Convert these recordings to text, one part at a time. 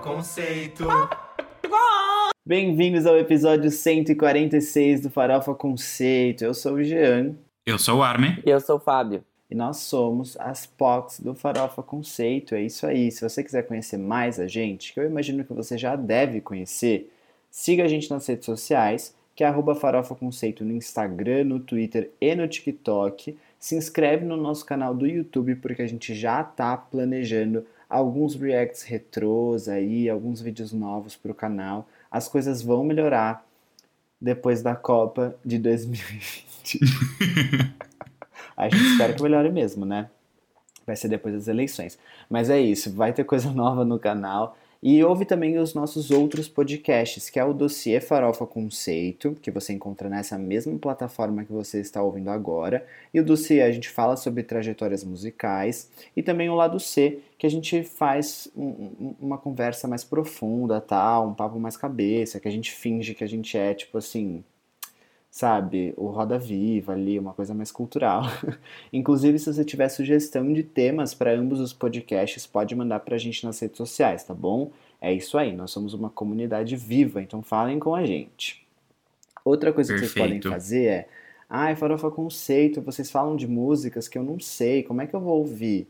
Conceito. Bem-vindos ao episódio 146 do Farofa Conceito. Eu sou o Jean Eu sou o Armin. E eu sou o Fábio. e nós somos as POCs do Farofa Conceito. É isso aí. Se você quiser conhecer mais a gente, que eu imagino que você já deve conhecer, siga a gente nas redes sociais, que é arroba Farofa Conceito no Instagram, no Twitter e no TikTok. Se inscreve no nosso canal do YouTube, porque a gente já tá planejando alguns reacts retrôs aí, alguns vídeos novos pro canal. As coisas vão melhorar depois da Copa de 2020. a gente espera que melhore mesmo, né? Vai ser depois das eleições. Mas é isso, vai ter coisa nova no canal. E ouve também os nossos outros podcasts, que é o Dossiê Farofa Conceito, que você encontra nessa mesma plataforma que você está ouvindo agora. E o Dossiê a gente fala sobre trajetórias musicais. E também o lado C, que a gente faz um- um- uma conversa mais profunda, tal, um papo mais cabeça, que a gente finge que a gente é, tipo assim, sabe, o Roda Viva ali, uma coisa mais cultural. Inclusive, se você tiver sugestão de temas para ambos os podcasts, pode mandar pra gente nas redes sociais, tá bom? É isso aí, nós somos uma comunidade viva, então falem com a gente. Outra coisa que vocês podem Perfeito. fazer é, ai, Farofa Conceito, vocês falam de músicas que eu não sei, como é que eu vou ouvir?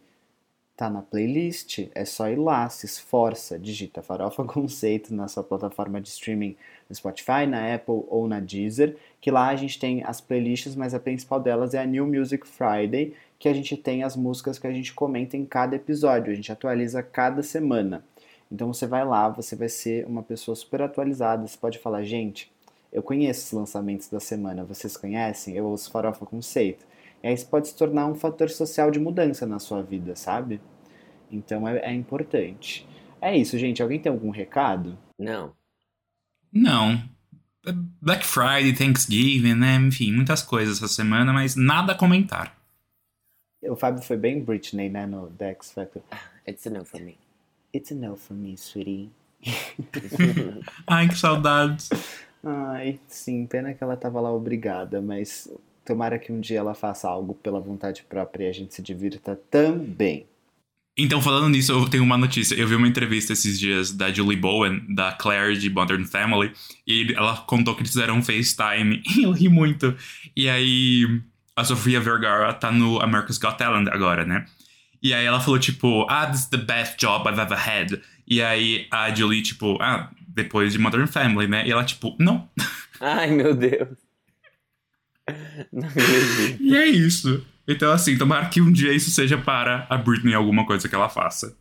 Tá na playlist, é só ir lá, se esforça, digita Farofa Conceito na sua plataforma de streaming no Spotify, na Apple ou na Deezer, que lá a gente tem as playlists, mas a principal delas é a New Music Friday, que a gente tem as músicas que a gente comenta em cada episódio, a gente atualiza cada semana. Então você vai lá, você vai ser uma pessoa super atualizada, você pode falar, gente, eu conheço os lançamentos da semana, vocês conhecem? Eu ouço Farofa Conceito. E aí isso pode se tornar um fator social de mudança na sua vida, sabe? Então é, é importante. É isso, gente. Alguém tem algum recado? Não. Não. É Black Friday, Thanksgiving, né? Enfim, muitas coisas essa semana, mas nada a comentar. O Fábio foi bem Britney, né, no The X Factor. It's a no for me. It's a no for me, sweetie. Ai, que saudades. Ai, sim, pena que ela tava lá obrigada, mas tomara que um dia ela faça algo pela vontade própria e a gente se divirta também. Então, falando nisso, eu tenho uma notícia. Eu vi uma entrevista esses dias da Julie Bowen, da Claire de Modern Family, e ela contou que eles fizeram um FaceTime, e eu ri muito. E aí, a Sofia Vergara tá no America's Got Talent agora, né? E aí ela falou, tipo, ah, this is the best job I've ever had. E aí a Julie, tipo, ah, depois de Modern Family, né? E ela, tipo, não. Ai, meu Deus. Não acredito. E é isso. Então, assim, tomara que um dia isso seja para a Britney alguma coisa que ela faça.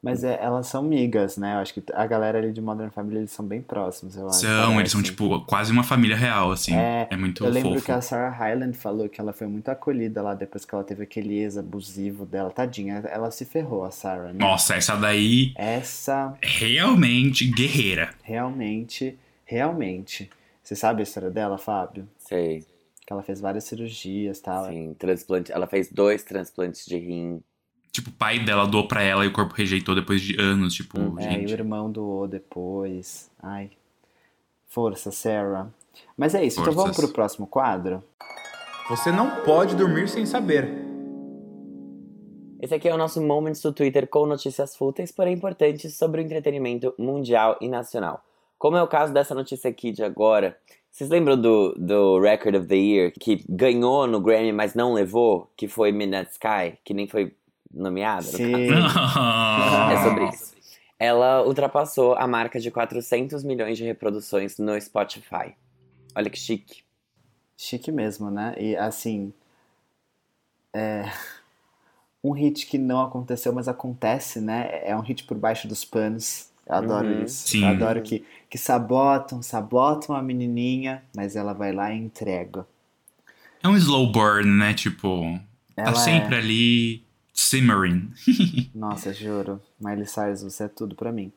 Mas é, elas são migas, né? Eu acho que a galera ali de Modern Family, eles são bem próximos, eu acho. São, eles são, tipo, quase uma família real, assim. É, É, muito Eu lembro fofo. que a Sarah Hyland falou que ela foi muito acolhida lá depois que ela teve aquele ex abusivo dela. Tadinha, ela se ferrou, a Sarah, né? Nossa, essa daí, Essa realmente guerreira. realmente, realmente. Você sabe a história dela, Fábio? Sei. Que ela fez várias cirurgias e tal. Sim, transplante. Ela fez dois transplantes de rim. Tipo, o pai dela doou pra ela e o corpo rejeitou depois de anos. Tipo, Hum, É, e o irmão doou depois. Ai. Força, Sarah. Mas é isso, então vamos Forças. pro próximo quadro? Você não pode dormir sem saber. Esse aqui é o nosso Moments do Twitter com notícias fúteis, porém importantes sobre o entretenimento mundial e nacional. Como é o caso dessa notícia aqui de agora. Vocês lembram do, do Record of the Year, que ganhou no Grammy, mas não levou? Que foi Midnight Sky, que nem foi nomeada? no Sim. caso? É sobre isso. Ela ultrapassou a marca de 400 milhões de reproduções no Spotify. Olha que chique. Chique mesmo, né? E assim. É. Um hit que não aconteceu, mas acontece, né? É um hit por baixo dos panos. Eu adoro Uhum. isso. Sim. Eu adoro que, que sabotam, sabotam a menininha, mas ela vai lá e entrega. É um slow burn, né? Tipo, Ela tá sempre é... ali simmering. Nossa, juro. Miley Cyrus, você é tudo pra mim.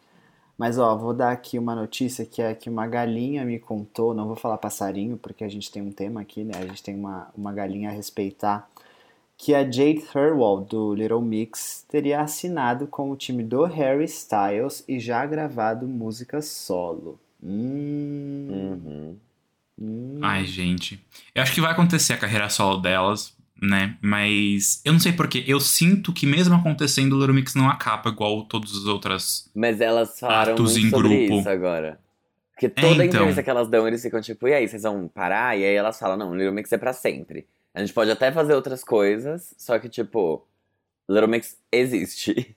Mas ó, vou dar aqui uma notícia que é que uma galinha me contou, não vou falar passarinho, porque a gente tem um tema aqui, né? A gente tem uma, uma galinha a respeitar. Que a Jade Thirlwall, do Little Mix, teria assinado com o time do Harry Styles e já gravado música solo. Hum, Uhum. hum. Ai, gente. Eu acho que vai acontecer a carreira solo delas, né? Mas eu não sei porquê. Eu sinto que mesmo acontecendo, o Little Mix não acaba igual todas as outras. Mas elas falaram muito em sobre grupo. isso agora. Porque toda É, então. entrevista que elas dão, eles ficam tipo, e aí, vocês vão parar? E aí elas falam, não, Little Mix é pra sempre. A gente pode até fazer outras coisas, só que, tipo, Little Mix existe.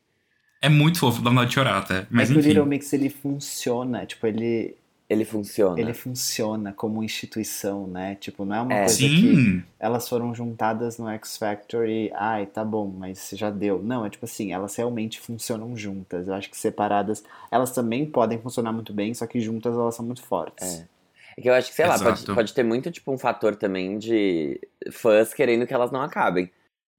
É muito fofo, dá vontade de chorar até. Mas é que o enfim. Little Mix ele funciona, tipo, ele, Ele funciona. ele funciona como instituição, né? Tipo, não é uma É. coisa que Sim. elas foram juntadas no X Factor e, ai, tá bom, mas já deu. Não, é tipo assim, elas realmente funcionam juntas. Eu acho que separadas, elas também podem funcionar muito bem, só que juntas elas são muito fortes. É. É que eu acho que, sei lá, pode, Exato. pode ter muito, tipo, um fator também de fãs querendo que elas não acabem.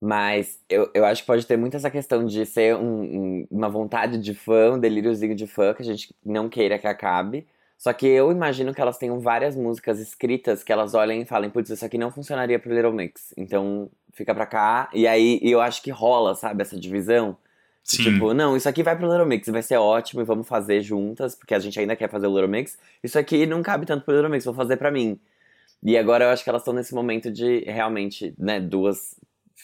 Mas eu, eu acho que pode ter muito essa questão de ser um- um- uma vontade de fã, um delíriozinho de fã, que a gente não queira que acabe. Só que eu imagino que elas tenham várias músicas escritas que elas olhem e falem, putz, isso aqui não funcionaria pro Little Mix. Então fica pra cá. E aí eu acho que rola, sabe, essa divisão. Sim. Tipo, não, isso aqui vai pro Little Mix, vai ser ótimo e vamos fazer juntas, porque a gente ainda quer fazer o Little Mix. Isso aqui não cabe tanto pro Little Mix, vou fazer pra mim. E agora eu acho que elas estão nesse momento de realmente, né, duas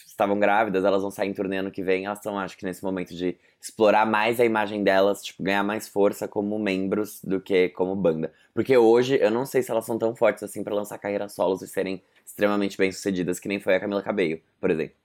estavam grávidas, elas vão sair em turnê ano que vem, elas estão, acho que nesse momento de explorar mais a imagem delas, tipo, ganhar mais força como membros do que como banda. Porque hoje eu não sei se elas são tão fortes assim pra lançar carreiras solos e serem extremamente bem-sucedidas, que nem foi a Camila Cabello, por exemplo.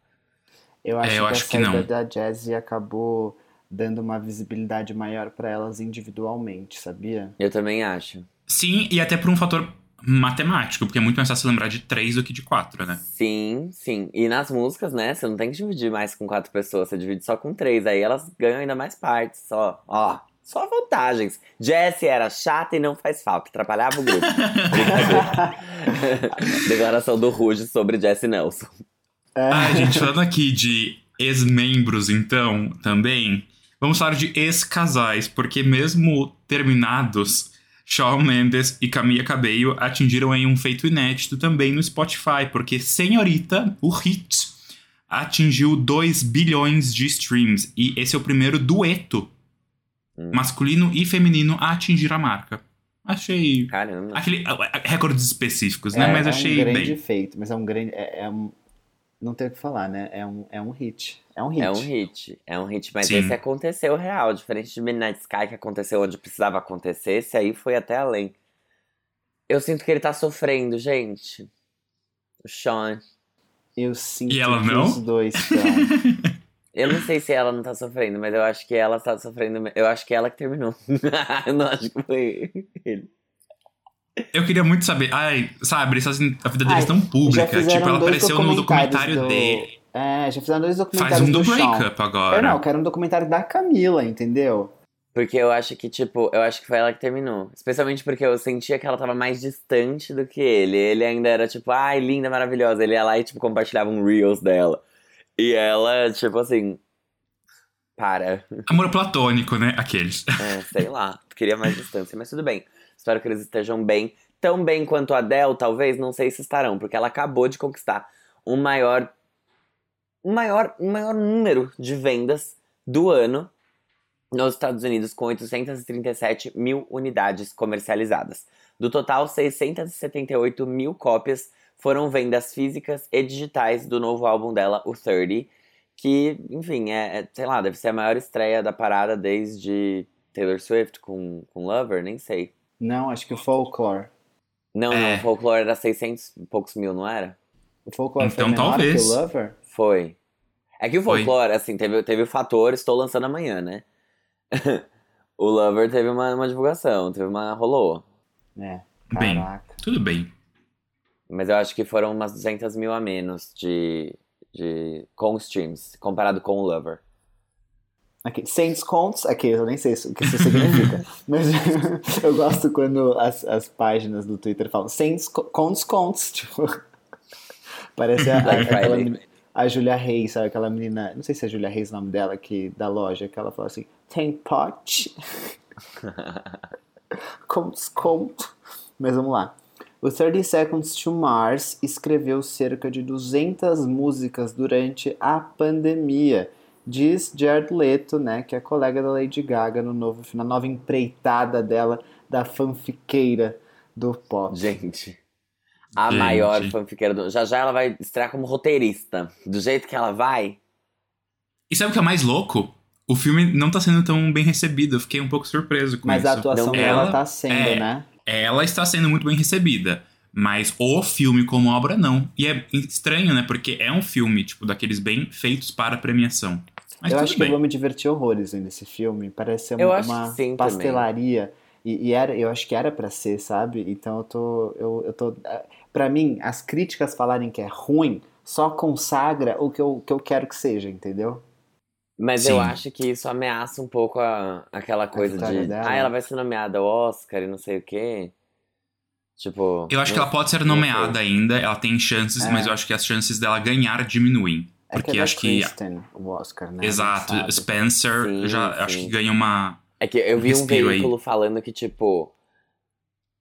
Eu acho É, eu que acho a que não. da Jazzy acabou dando uma visibilidade maior pra elas individualmente, sabia? Eu também acho. Sim, e até por um fator matemático, porque é muito mais fácil lembrar de três do que de quatro, né? Sim, sim. E nas músicas, né? Você não tem que dividir mais com quatro pessoas, você divide só com três. Aí elas ganham ainda mais partes, só. Ó, só vantagens. Jessie era chata e não faz falta, atrapalhava o grupo. Declaração do Ruge sobre Jessie Nelson. Ah, gente, falando aqui de ex-membros, então, também, vamos falar de ex-casais, porque mesmo terminados, Shawn Mendes e Camila Cabello atingiram aí um feito inédito também no Spotify, porque Senhorita, o hit, atingiu 2 bilhões de streams, e esse é o primeiro dueto Hum. masculino e feminino a atingir a marca. Achei... Caramba. Aquele, recordes específicos, né? É, Mas é achei um grande bem. feito, mas é um grande. É, é um, não tem o que falar, né? É um, é um hit. É um hit. É um hit, é um hit, mas Sim. esse aconteceu real, diferente de Midnight Sky que aconteceu onde precisava acontecer, esse aí foi até além. Eu sinto que ele tá sofrendo, gente. O Sean. Eu sinto E ela que não? os dois estão. Eu não sei se ela não tá sofrendo, mas eu acho que ela tá sofrendo. Eu acho que ela que terminou. eu não acho que foi ele. Eu queria muito saber, ai, sabe, a vida deles Ai, tão pública. Tipo, ela apareceu no documentário do- dele. É, já fizeram dois Faz documentários um do breakup agora. Eu não, eu quero um documentário da Camila, entendeu? Porque eu acho que, tipo, eu acho que foi ela que terminou. Especialmente porque eu sentia que ela tava mais distante do que ele. Ele ainda era, tipo, ai, linda, maravilhosa. Ele ia lá e, tipo, compartilhava um Reels dela. E ela, tipo assim. Para. Amor platônico, né? Aqueles. É, sei lá. Queria mais distância, mas tudo bem. Espero que eles estejam bem. Tão bem quanto a Adele, talvez, não sei se estarão, porque ela acabou de conquistar o maior. O maior, o maior número de vendas do ano nos Estados Unidos, com 837 mil unidades comercializadas. Do total, 678 mil cópias foram vendas físicas e digitais do novo álbum dela, o 30, que, enfim, é, é, sei lá, deve ser a maior estreia da parada desde Taylor Swift com, com Lover, nem sei. Não, acho que o Folklore. Não, É. não, o Folklore era 600 e poucos mil, não era? O Folklore Então, foi menor talvez. que o Lover? Foi. É que o Foi. Folklore, assim, teve, teve o fator, estou lançando amanhã, né? o Lover teve uma, uma divulgação, teve uma. rolou. É, Bem. caraca. Tudo bem. Mas eu acho que foram umas 200 mil a menos de, de com streams, comparado com o Lover. Aqui, sem descontos, aqui, eu nem sei o que isso significa. mas eu gosto quando as, as páginas do Twitter falam sem desco com descontos. Tipo, parece a, a, aquela a Julia Reis, sabe? Aquela menina, não sei se é Julia Reis o nome dela, que, da loja, que ela fala assim: tem pote com desconto. Mas vamos lá. O 30 Seconds to Mars escreveu cerca de 200 músicas durante a pandemia. Diz Jared Leto, né, que é colega da Lady Gaga no novo, na nova empreitada dela da fanfiqueira do pop. Gente. A Gente. maior fanfiqueira do. Já já ela vai estrear como roteirista. Do jeito que ela vai. E sabe o que é mais louco? O filme não tá sendo tão bem recebido. Eu fiquei um pouco surpreso com Mas isso. a atuação dela ela- tá sendo, é. né? Ela está sendo muito bem recebida. Mas o filme como obra, não. E é estranho, né? Porque é um filme, tipo, daqueles bem feitos para premiação. Mas eu acho que bem. eu vou me divertir horrores vendo esse filme. Parece ser Eu uma, que uma sim, também. pastelaria. E, e era, eu acho que era pra ser, sabe? Então eu tô. Eu, eu tô eh, pra mim, as críticas falarem que é ruim só consagra o que eu, que eu quero que seja, entendeu? Mas Sim. eu acho que isso ameaça um pouco a, aquela coisa de. dela. Ah, ela vai ser nomeada ao Oscar e não sei o quê. Tipo. Eu acho que ela pode ser nomeada ainda, ela tem chances, É. mas eu acho que as chances dela ganhar diminuem. É que Porque é acho que. Kristen, o Oscar, né? Exato, A sabe. Spencer Sim, já sim. acho que ganha uma. É que eu vi um Respiro aí. veículo falando que, tipo.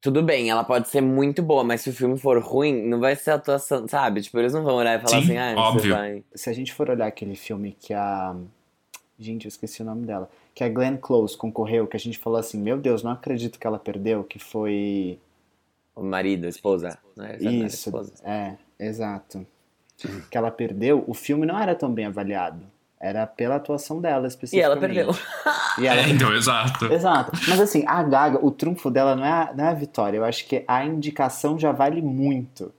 Tudo bem, ela pode ser muito boa, mas se o filme for ruim, não vai ser atuação, sabe? Tipo, eles não vão olhar e falar Sim, assim, ah, óbvio. você vai. Se a gente for olhar aquele filme que a. Gente, eu esqueci o nome dela. Que a Glenn Close concorreu, que a gente falou assim: Meu Deus, não acredito que ela perdeu, que foi. O marido, a esposa. Não a Isso, esposa. é, exato. Que ela perdeu, o filme não era tão bem avaliado. Era pela atuação dela, E especificamente. ela perdeu. E ela É, então, exato. Exato. Mas assim, a Gaga, o trunfo dela não é, a, não é a vitória. Eu acho que a indicação já vale muito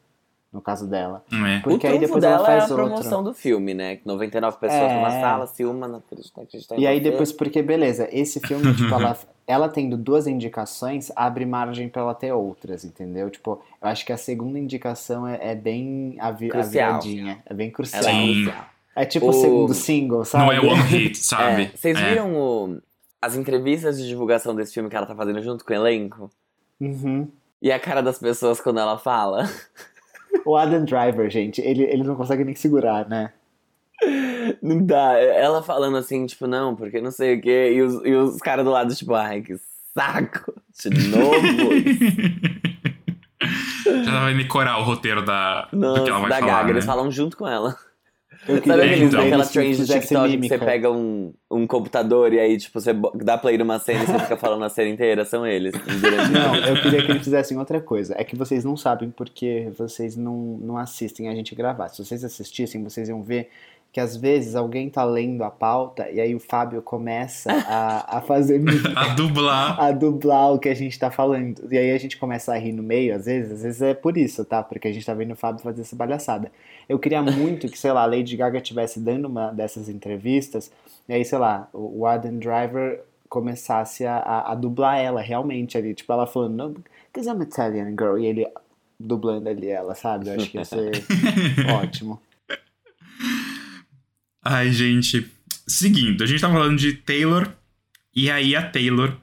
no caso dela. É. Porque o aí depois dela ela faz é a outro. promoção do filme, né? 99 pessoas É. numa sala, se uma não acredita, acredita em E aí você. depois, porque beleza, esse filme, tipo, ela, ela tendo duas indicações, abre margem pra ela ter outras, entendeu? Tipo, eu acho que a segunda indicação é, é bem a, vi, a viradinha. É bem crucial. Ela é crucial. É tipo o O- segundo single, sabe? Não é one hit, sabe? É, vocês É. viram o- as entrevistas de divulgação desse filme que ela tá fazendo junto com o elenco? Uhum. E a cara das pessoas quando ela fala? O Adam Driver, gente, ele, ele não consegue nem segurar, né? Não dá. Ela falando assim, tipo, não, porque não sei o quê. E os, e os caras do lado, tipo, ai, que saco. De novo. Já vai decorar o roteiro da, do que ela vai da falar, Gaga. né? Eles falam junto com ela. Eu Sabe queria aqueles, então. aquela trend fizessem TikTok que você pega um, um computador e aí, tipo, você dá play numa cena e você fica falando a cena inteira? São eles. Não, eu queria que eles fizessem outra coisa. É que vocês não sabem porque vocês não, não assistem a gente gravar. Se vocês assistissem, vocês iam ver que às vezes alguém tá lendo a pauta e aí o Fábio começa a, a fazer A dublar. a dublar o que a gente tá falando. E aí a gente começa a rir no meio, às vezes, às vezes é por isso, tá? Porque a gente tá vendo o Fábio fazer essa palhaçada. Eu queria muito que, sei lá, a Lady Gaga estivesse dando uma dessas entrevistas, e aí, sei lá, o Adam Driver começasse a, a, a dublar ela realmente ali. Tipo, ela falando, no, because I'm Italian girl, e ele dublando ali ela, sabe? Eu acho que ia ser ótimo. Ai, gente. Seguindo, a gente tá falando de Taylor. E aí a Taylor,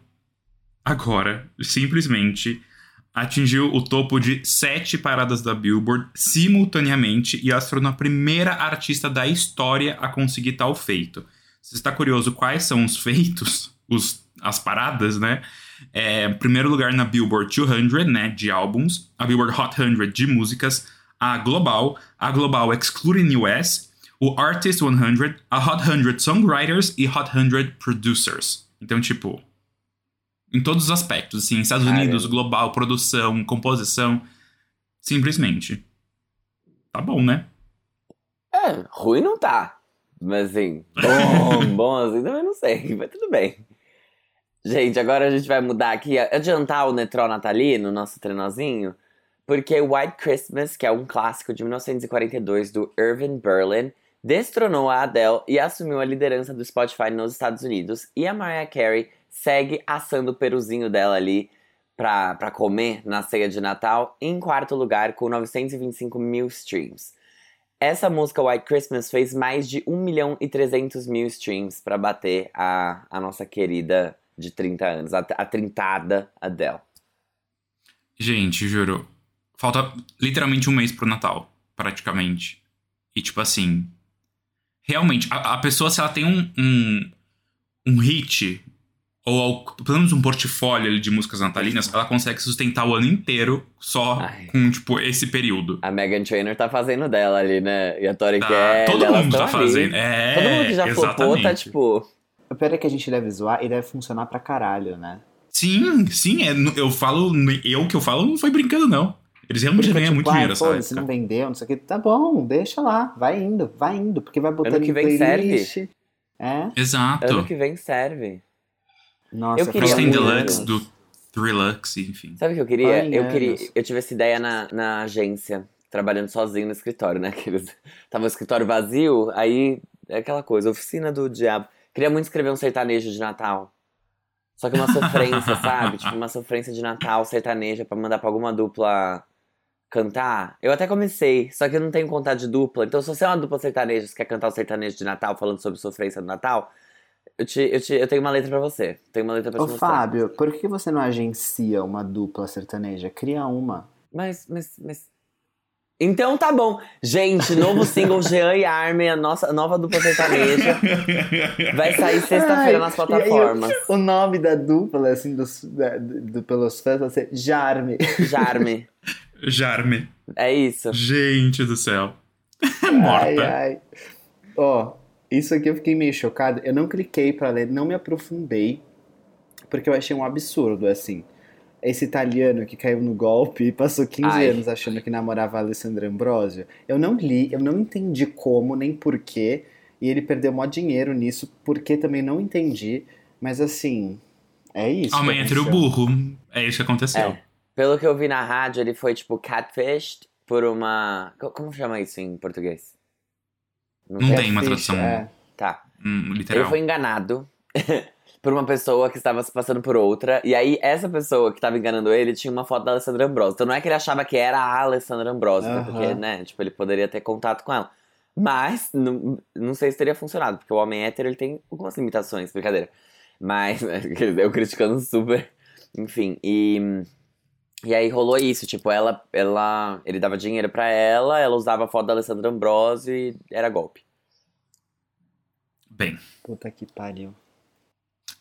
agora, simplesmente atingiu o topo de sete paradas da Billboard simultaneamente e ela se tornou a primeira artista da história a conseguir tal feito. Se está curioso quais são os feitos, os, as paradas, né? É, primeiro lugar na Billboard 200, né, de álbuns, a Billboard Hot 100 de músicas, a Global, a Global Excluding US, o Artist 100, a Hot 100 Songwriters e Hot 100 Producers. Então, tipo, em todos os aspectos, assim, Estados Caramba. Unidos, global, produção, composição, simplesmente. Tá bom, né? É, ruim não tá. Mas assim, bom, bom assim, também não sei, mas tudo bem. Gente, agora a gente vai mudar aqui, adiantar o Netró natalino, nosso trenozinho, porque White Christmas, que é um clássico de 1942 do Irving Berlin, destronou a Adele e assumiu a liderança do Spotify nos Estados Unidos. E a Mariah Carey segue assando o peruzinho dela ali pra comer na ceia de Natal, em quarto lugar com 925 mil streams. Essa música White Christmas fez mais de 1 milhão e 300 mil streams pra bater a, a nossa querida de 30 anos, a, a trintada Adele. Gente, juro. Falta literalmente um mês pro Natal, praticamente. E tipo assim. Realmente, a, a pessoa, se ela tem um, um, um hit, ou al- pelo menos um portfólio ali de músicas natalinas, ela consegue sustentar o ano inteiro só Ai. com, tipo, esse período. A Megan Trainor tá fazendo dela ali, né? E a Tori Tá, Kelly, todo mundo tá ali. fazendo. É, Todo mundo que já flopou tá exatamente. tipo. O pior é que a gente deve zoar e deve funcionar pra caralho, né? Sim, sim, é, eu falo. Eu que eu falo não foi brincando, não. Eles realmente Porque, ganham tipo, muito ai, dinheiro foda-se, época. não vendeu, não sei o que. Tá bom, deixa lá, vai indo, vai indo, porque vai botando Ano que em vem playlist. É? Exato. Ano que vem serve. Nossa, Eu queria tem. Deluxe, do Thrillux, enfim. Sabe o que eu queria? Ai, eu queria. Eu tive essa ideia na, na agência, trabalhando sozinho no escritório, né? Aqueles, tava o escritório vazio, aí é aquela coisa, oficina do diabo. Queria muito escrever um sertanejo de Natal. Só que uma sofrência, sabe? Tipo, uma sofrência de Natal sertaneja pra mandar pra alguma dupla cantar. Eu até comecei, só que eu não tenho contato de dupla. Então, se você é uma dupla sertaneja, você quer cantar o sertanejo de Natal falando sobre sofrência do Natal, eu, te, eu, te, eu tenho uma letra pra você. Tenho uma letra pra Ô te. Fábio, por que você não agencia uma dupla sertaneja? Cria uma. Mas, mas, mas. Então tá bom. Gente, novo single Jean e Armin, a nossa nova dupla sertaneja. Vai sair sexta-feira nas e aí, plataformas. O nome da dupla, assim, dos, da- do, pelos fãs vai ser Jarme. Jarme. Jarme. É isso. Gente do céu. Ai, Morta. ai. Ó, isso aqui eu fiquei meio chocado. Eu não cliquei pra ler, não me aprofundei, porque eu achei um absurdo, assim. Esse italiano que caiu no golpe e passou 15 Ai. anos achando que namorava a Alessandra Ambrosio. Eu não li, eu não entendi como, nem porquê. E ele perdeu mó dinheiro nisso, porque também não entendi. Mas assim, é isso. Que hétero aconteceu. burro. É isso que aconteceu. É. Pelo que eu vi na rádio, ele foi, tipo, catfished por uma. co- Como chama isso em português? Não tem uma tradução. é. Tá. Hum, Ele literal. foi enganado por uma pessoa que estava se passando por outra. E aí, essa pessoa que estava enganando ele tinha uma foto da Alessandra Ambrosio. Então não é que ele achava que era a Alessandra Ambrosio, até Aham. porque, né? Tipo, ele poderia ter contato com ela. Mas, não, não sei se teria funcionado, porque o homem hétero ele tem algumas limitações, brincadeira. Mas, eu criticando super. Enfim, e. E aí rolou isso, tipo, ela, ela, ele dava dinheiro pra ela, ela usava a foto da Alessandra Ambrosio e era golpe. Bem. Puta que pariu.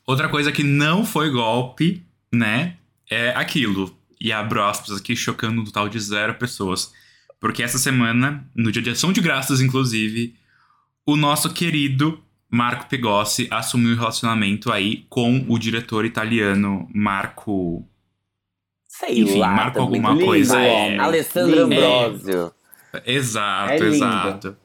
Outra coisa que não foi golpe, né? É aquilo. E abro aspas aqui, chocando um total de zero pessoas. Porque essa semana, no dia de ação de graças, inclusive, o nosso querido Marco Pigossi assumiu um relacionamento aí com o diretor italiano Marco. Sei Enfim, lá, marca também. alguma Lindo coisa. é. homem. Alessandra Lindo. Ambrosio. Exato, É exato.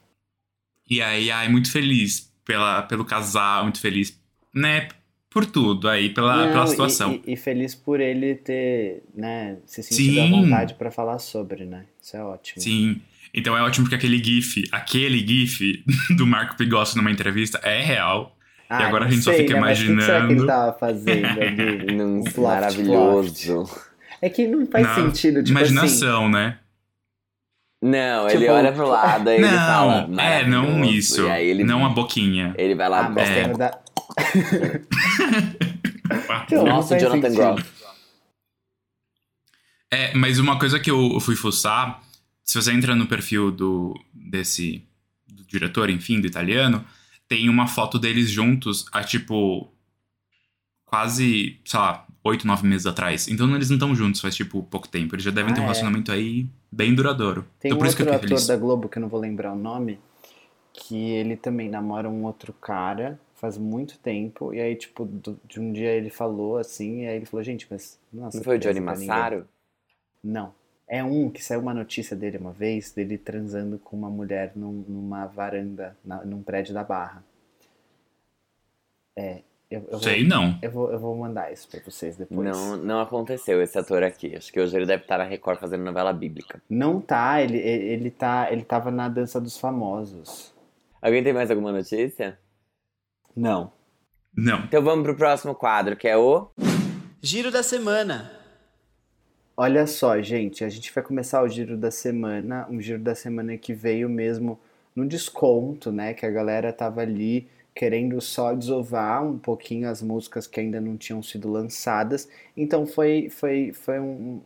E aí, ai, muito feliz pela, pelo casal, muito feliz, né? Por tudo aí, pela, Não, pela situação. E, e feliz por ele ter, né, se sentido à Sim. vontade pra falar sobre, né? Isso é ótimo. Sim. Então é ótimo porque aquele GIF, aquele GIF do Marco Pigossi numa entrevista é real. Ah, E agora a gente só sei, fica né, mas o que será que ele imaginando. tava fazendo ali? Maravilhoso. É que não faz Na sentido, tipo assim. Imaginação, né? Não, ele Tipo, olha pro lado, aí ele fala. Não, é, não isso. E aí ele, Não a boquinha. ele vai lá Ah, e É. o da... Não, não Nossa, Jonathan. Groff. É, mas uma coisa que eu fui fuçar, se você entra no perfil do desse do diretor, enfim, do italiano, tem uma foto deles juntos há tipo quase, sei lá, oito, nove meses atrás. Então eles não estão juntos faz tipo pouco tempo. Eles já devem Ah, ter um é. relacionamento aí bem duradouro. Tem então um por isso que outro eu ator feliz. da Globo, que eu não vou lembrar o nome, que ele também namora um outro cara faz muito tempo, e aí, tipo, do- de um dia ele falou assim, e aí ele falou, gente, mas... Nossa, Não foi o Johnny ninguém." Massaro? Não. É um que saiu uma notícia dele uma vez, dele transando com uma mulher num- numa varanda, na- num prédio da Barra. É, eu, eu, vou, Sei não. eu, vou, eu vou mandar isso pra vocês depois. Não, não aconteceu esse ator aqui. Acho que hoje ele deve estar na Record fazendo novela bíblica. Não tá, ele, ele, ele tá, ele tava na Dança dos Famosos. Alguém tem mais alguma notícia? Não. Não. Então vamos pro próximo quadro, que é o. Giro da semana. Olha só, gente, a gente vai começar o giro da semana, um giro da semana que veio mesmo no desconto, né? Que a galera tava ali querendo só desovar um pouquinho as músicas que ainda não tinham sido lançadas. Então foi, foi, foi um-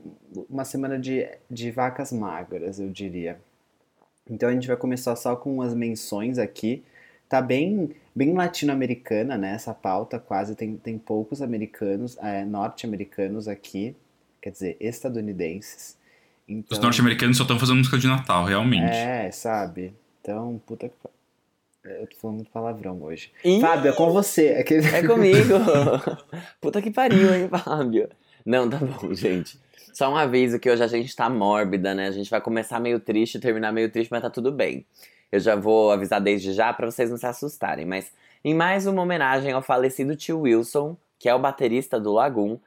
uma semana de, de vacas magras, eu diria. Então a gente vai começar só com umas menções aqui. Tá bem, bem latino-americana, né? Essa pauta, quase tem, tem poucos americanos, é, norte-americanos aqui, quer dizer, estadunidenses. Então, Os norte-americanos só estão fazendo música de Natal, realmente. é, sabe? Então, puta que. Eu tô falando muito palavrão hoje. Ih, Fábio, é com você. Aquele... É comigo! Puta que pariu, hein, Fábio? Não, tá bom, gente. Só um aviso que hoje a gente tá mórbida, né? A gente vai começar meio triste, terminar meio triste, mas tá tudo bem. Eu já vou avisar desde já para vocês não se assustarem. Mas em mais uma homenagem ao falecido tio Wilson, que é o baterista do Lagoon,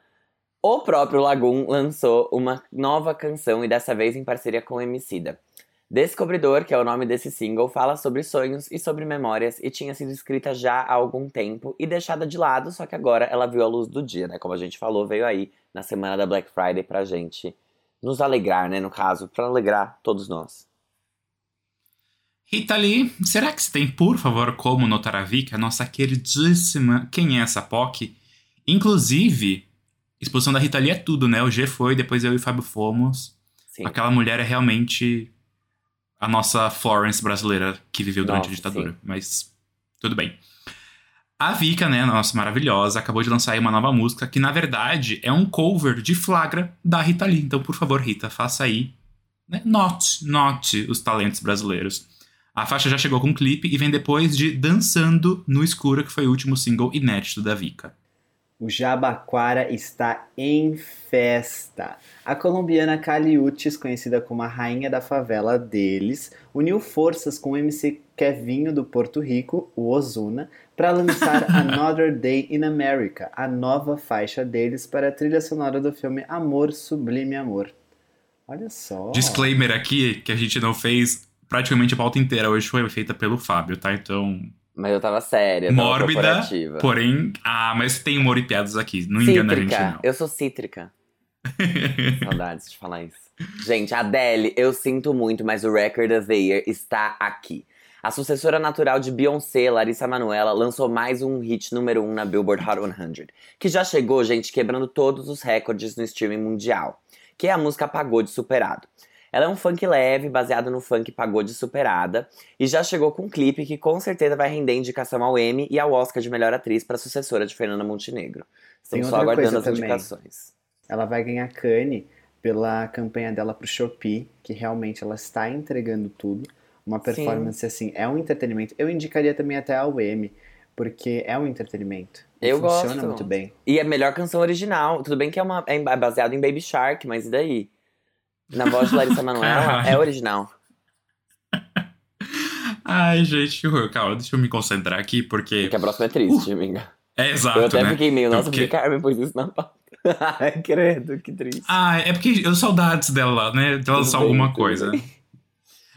o próprio Lagoon lançou uma nova canção e dessa vez em parceria com o Emicida. Descobridor, que é o nome desse single, fala sobre sonhos e sobre memórias e tinha sido escrita já há algum tempo e deixada de lado, só que agora ela viu a luz do dia, né? Como a gente falou, veio aí na semana da Black Friday pra gente nos alegrar, né? No caso, pra alegrar todos nós. Rita Lee, será que você tem, por favor, como notar a Vika, a nossa queridíssima Quem é essa POC? Inclusive, exposição da Rita Lee é tudo, né? O G foi, depois eu e o Fábio fomos. Sim. Aquela mulher é realmente a nossa Florence brasileira que viveu durante Nossa, a ditadura. Mas tudo bem. A Vika, né, nossa maravilhosa, acabou de lançar aí uma nova música que, na verdade, é um cover de Flagra da Rita Lee. Então, por favor, Rita, faça aí. Né? Note, note os talentos brasileiros. A faixa já chegou com um clipe e vem depois de Dançando no Escuro, que foi o último single inédito da Vika. O Jabaquara está em festa. A colombiana Caliutes, conhecida como a rainha da favela deles, uniu forças com o MC Kevinho do Porto Rico, o Ozuna, para lançar Another Day in America, a nova faixa deles para a trilha sonora do filme Amor Sublime Amor. Olha só. Disclaimer aqui, que a gente não fez praticamente a pauta inteira hoje foi feita pelo Fábio, tá? Então, Mas eu tava séria, eu tava mórbida, porém... Ah, mas tem humor e piadas aqui, não engana a gente Cítrica. não. Eu sou cítrica. Saudades de falar isso. Gente, Adele, eu sinto muito, mas o Record of the Year está aqui. A sucessora natural de Beyoncé, Larissa Manoela, lançou mais um hit número 1 um na Billboard Hot 100, que já chegou, gente, quebrando todos os recordes no streaming mundial, que é a música Pagode Superado. Ela é um funk leve, baseado no funk Pagode Superada, e já chegou com um clipe que com certeza vai render indicação ao Emmy e ao Oscar de melhor atriz para a sucessora de Fernanda Montenegro. Estamos só aguardando as também. indicações. Ela vai ganhar Cane pela campanha dela pro Shopee, que realmente ela está entregando tudo. Uma performance assim, é um entretenimento. Eu indicaria também até ao Emmy, porque é um entretenimento. Eu funciona gosto. muito bem. E é a melhor canção original. Tudo bem que é, uma, é baseado em Baby Shark, mas e daí? Na voz de Larissa Manoela, é original. Ai, gente, que horror. Calma, deixa eu me concentrar aqui, porque... Porque a próxima é triste, amiga. É exato, Eu até né? fiquei meio, Então, nossa, porque- porque Carmen pôs isso na pauta. Ai, credo, que triste. Ah, é porque eu saudades dela, né? De ela lançar alguma coisa.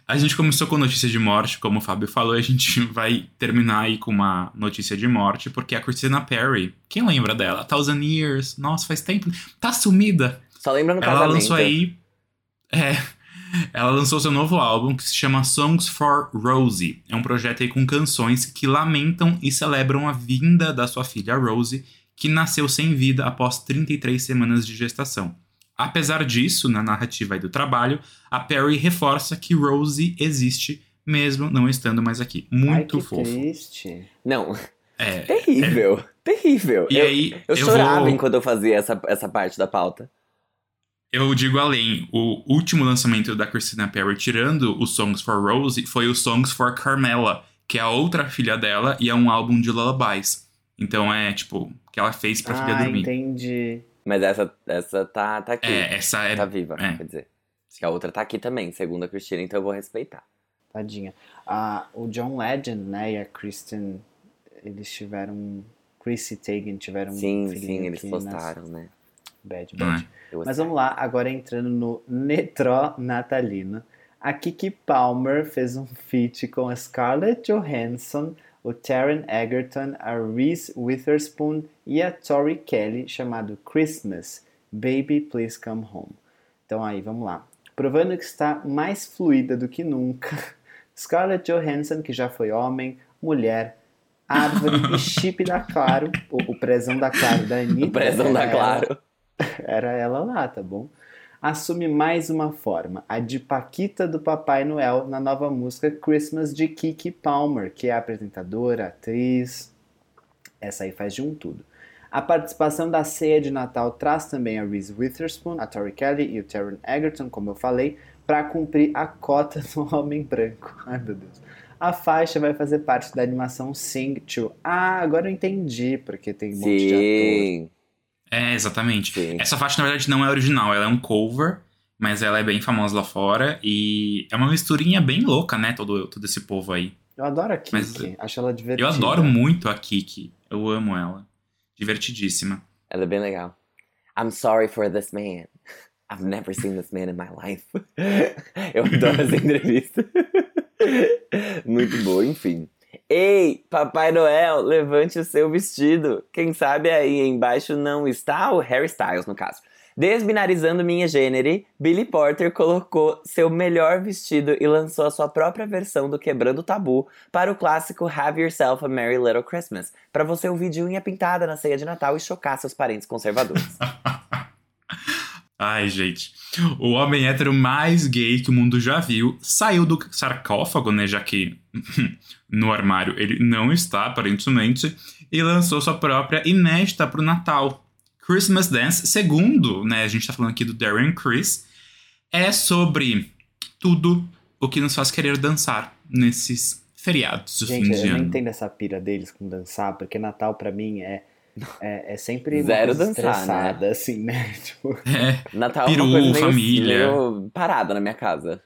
A gente começou com notícia de morte, como o Fábio falou, e a gente vai terminar aí com uma notícia de morte, porque a Christina Perry, quem lembra dela? Thousand Years, nossa, faz tempo. Tá sumida. Só lembra no Ela casamento. lançou aí. É. Ela lançou seu novo álbum que se chama Songs for Rosie. É um projeto aí com canções que lamentam e celebram a vinda da sua filha Rosie, que nasceu sem vida após 33 semanas de gestação. Apesar disso, na narrativa aí do trabalho, a Perry reforça que Rosie existe, mesmo não estando mais aqui. Muito Ai, que fofo. triste. Não, É, terrível. Terrível. E eu, aí, eu, eu chorava vou- enquanto eu fazia essa, essa parte da pauta. Eu digo além, o último lançamento da Christina Perry, tirando o Songs for Rosie, foi o Songs for Carmela, que é a outra filha dela e é um álbum de lullabies. Então é, tipo, que ela fez pra filha ah, dormir. entendi. Mas essa, essa tá, tá aqui. É, essa é. Tá viva, é. quer dizer. Que a outra tá aqui também, segundo a Cristina, então eu vou respeitar. Tadinha. Ah, o John Legend, né, e a Kristen, eles tiveram. Chrissy Teigen tiveram um sim, sim, eles que postaram, né? Bad, Não bad. é? Eu Mas vamos lá, agora entrando no Netró Natalino. A Kiki Palmer fez um feat com a Scarlett Johansson, o Taron Egerton, a Reese Witherspoon e a Tori Kelly, chamado Christmas, Baby Please Come Home. Então aí, vamos lá. Provando que está mais fluida do que nunca, Scarlett Johansson, que já foi homem, mulher, árvore e chip da Claro, o, o prezão da Claro da Anitta. O prezão era da ela. Claro. Era ela lá, tá bom? Assume mais uma forma, a de Paquita do Papai Noel, na nova música Christmas de Kiki Palmer, que é apresentadora, atriz. Essa aí faz de um tudo. A participação da ceia de Natal traz também a Reese Witherspoon, a Tori Kelly e o Taron Egerton, como eu falei, para cumprir a cota do homem branco. Ai meu Deus. A faixa vai fazer parte da animação Sing to. Ah, agora eu entendi porque tem um monte de ator. É, exatamente. Sim. Essa faixa, na verdade, não é original, ela é um cover, mas ela é bem famosa lá fora e é uma misturinha bem louca, né? Todo, todo esse povo aí. Eu adoro a Kiki, Mas, acho ela divertida. Eu adoro muito a Kiki. Eu amo ela. Divertidíssima. Ela é bem legal. I'm sorry for this man. I've never seen this man in my life. Eu adoro essa entrevista. Muito boa, enfim. Ei, Papai Noel, levante o seu vestido. Quem sabe aí embaixo não está o Harry Styles, no caso. Desbinarizando minha gênero, Billy Porter colocou seu melhor vestido e lançou a sua própria versão do Quebrando o Tabu para o clássico Have Yourself a Merry Little Christmas, para você ouvir de unha pintada na ceia de Natal e chocar seus parentes conservadores. Ai, gente. O homem hétero mais gay que o mundo já viu saiu do sarcófago, né? Já que no armário ele não está, aparentemente, e lançou sua própria inédita pro Natal. Christmas Dance, segundo, né? A gente tá falando aqui do Darren Chris, é sobre tudo o que nos faz querer dançar nesses feriados do fim Gente, de eu não ano. entendo essa pira deles com dançar, porque Natal pra mim é, é, é sempre Zero uma coisa dançar, estressada, assim, né? Tipo, É, Natal Peru, é uma coisa meio, família. meio parada na minha casa.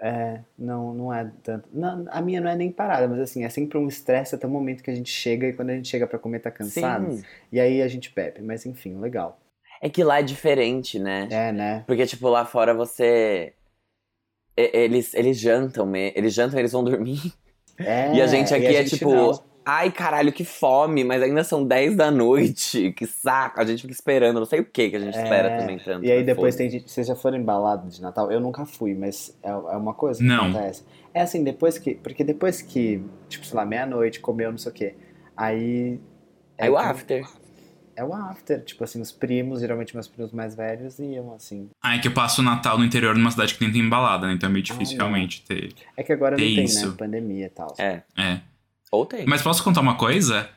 é, não, não é tanto. Não, a minha não é nem parada, mas assim, é sempre um estresse até o momento que a gente chega e quando a gente chega pra comer tá cansado. Sim. E aí a gente bebe, mas enfim, legal. É que lá é diferente, né? É, né? Porque, tipo, lá fora você. Eles, eles jantam, me- eles jantam, eles vão dormir. É, e a gente aqui é tipo, não. Ai caralho, que fome, mas ainda são 10 da noite, que saco. A gente fica esperando, não sei o que que a gente espera É, também tanto. E aí mas depois foda-se. tem gente. Vocês já foram embalado de Natal? Eu nunca fui, mas é, é uma coisa que Não. acontece. É assim, depois que. Porque depois que, tipo, sei lá, meia-noite, comeu não sei o quê. Aí. Aí o que- after. É o after. Tipo assim, os primos, geralmente meus primos mais velhos, iam assim. Ah, é que eu passo o Natal no interior numa cidade que nem tem embalada, né? Então é meio difícil Ah, não. realmente ter. É que agora não É tem, isso. né? Pandemia e tal. É. É. Ou tem. Mas posso contar uma coisa?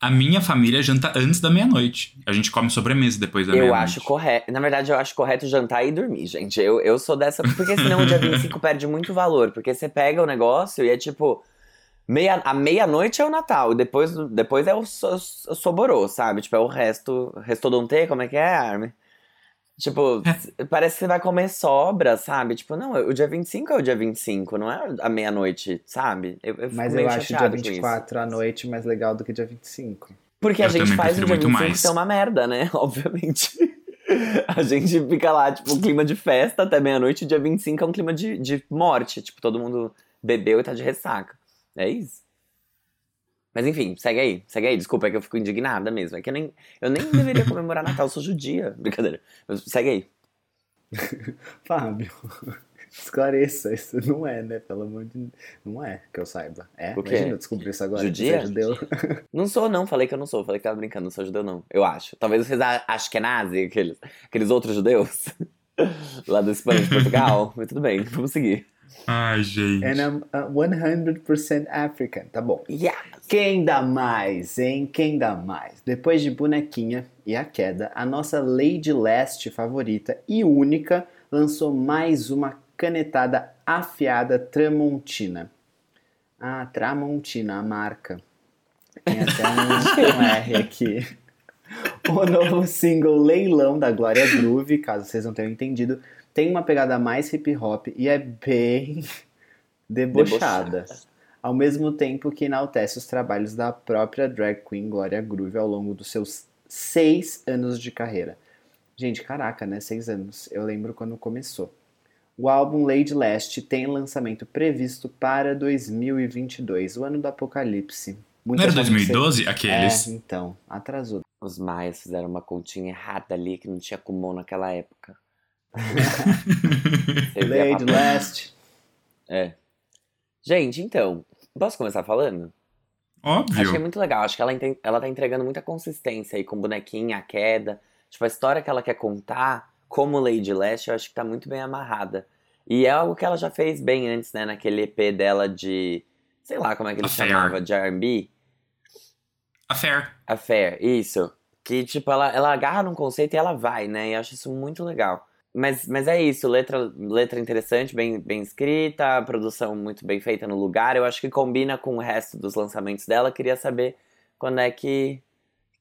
A minha família janta antes da meia-noite. A gente come sobremesa depois da Eu meia-noite. acho correto. Na verdade, eu acho correto jantar e dormir, gente. Eu, eu sou dessa. Porque senão o dia 25 perde muito valor. Porque você pega o negócio e é tipo. Meia, a meia-noite é o Natal. Depois, depois é o, so, o soborô, sabe? Tipo, é o resto. Restodonte, como é que é, Armin? Tipo, parece que você vai comer sobra, sabe? Tipo, não, o dia 25 é o dia 25, não é a meia-noite, sabe? Eu, eu Mas eu acho o dia chateado com isso. 24 à noite mais legal do que dia 25. Porque a Eu gente também faz o dia muito 25 mais. ser uma merda, né? Obviamente. A gente fica lá, tipo, clima de festa até meia-noite, e dia 25 é um clima de, de morte. Tipo, todo mundo bebeu e tá de ressaca. É isso. Mas enfim, segue aí, segue aí. Desculpa, é que eu fico indignada mesmo. É que eu nem, eu nem deveria comemorar Natal, eu sou judia. Brincadeira. Mas segue aí. Fábio, esclareça, isso não é, né? Pelo amor de Não é, que eu saiba. É? O quê? Imagina eu descobrir isso agora. Judia? É judeu. Não sou, não. Falei que eu não sou. Falei que tava brincando. Não sou judeu, não. Eu acho. Talvez vocês achem que é nazi, aqueles, aqueles outros judeus. Lá do Espanha de Portugal. Mas tudo bem, vamos seguir. Ai, gente. And I'm uh, 100% African. Tá bom. Yeah. Quem dá mais, hein? Quem dá mais? Depois de Bonequinha e a Queda, a nossa Lady Leste favorita e única lançou mais uma canetada afiada Tramontina. Ah, Tramontina, a marca. Tem até um, um R aqui. O novo single Leilão da Glória Groove, caso vocês não tenham entendido, tem uma pegada mais hip hop e é bem debochada. Ao mesmo tempo que enaltece os trabalhos da própria drag queen Glória Groove ao longo dos seus seis anos de carreira. Gente, caraca, né? Seis anos. Eu lembro quando começou. O álbum Lady Last tem lançamento previsto para 2022, o ano do apocalipse. Não era Muita gente 2012 que- aqueles? É, então, atrasou. Os maias fizeram uma continha errada ali que não tinha Kumon naquela época. Lady Last. É. Gente, então, posso começar falando? Óbvio. Achei muito legal. Acho que ela, ela tá entregando muita consistência aí com bonequinha, a queda. Tipo, a história que ela quer contar, como Lady Leste, eu acho que tá muito bem amarrada. E é algo que ela já fez bem antes, né? Naquele EP dela de. Sei lá como é que ele Affair. chamava, de RB. Affair. Affair, isso. Que, tipo, ela, ela agarra num conceito e ela vai, né? E eu acho isso muito legal. Mas, mas é isso, letra, letra interessante, bem, bem escrita, produção muito bem feita no lugar. Eu acho que combina com o resto dos lançamentos dela. Queria saber quando é que,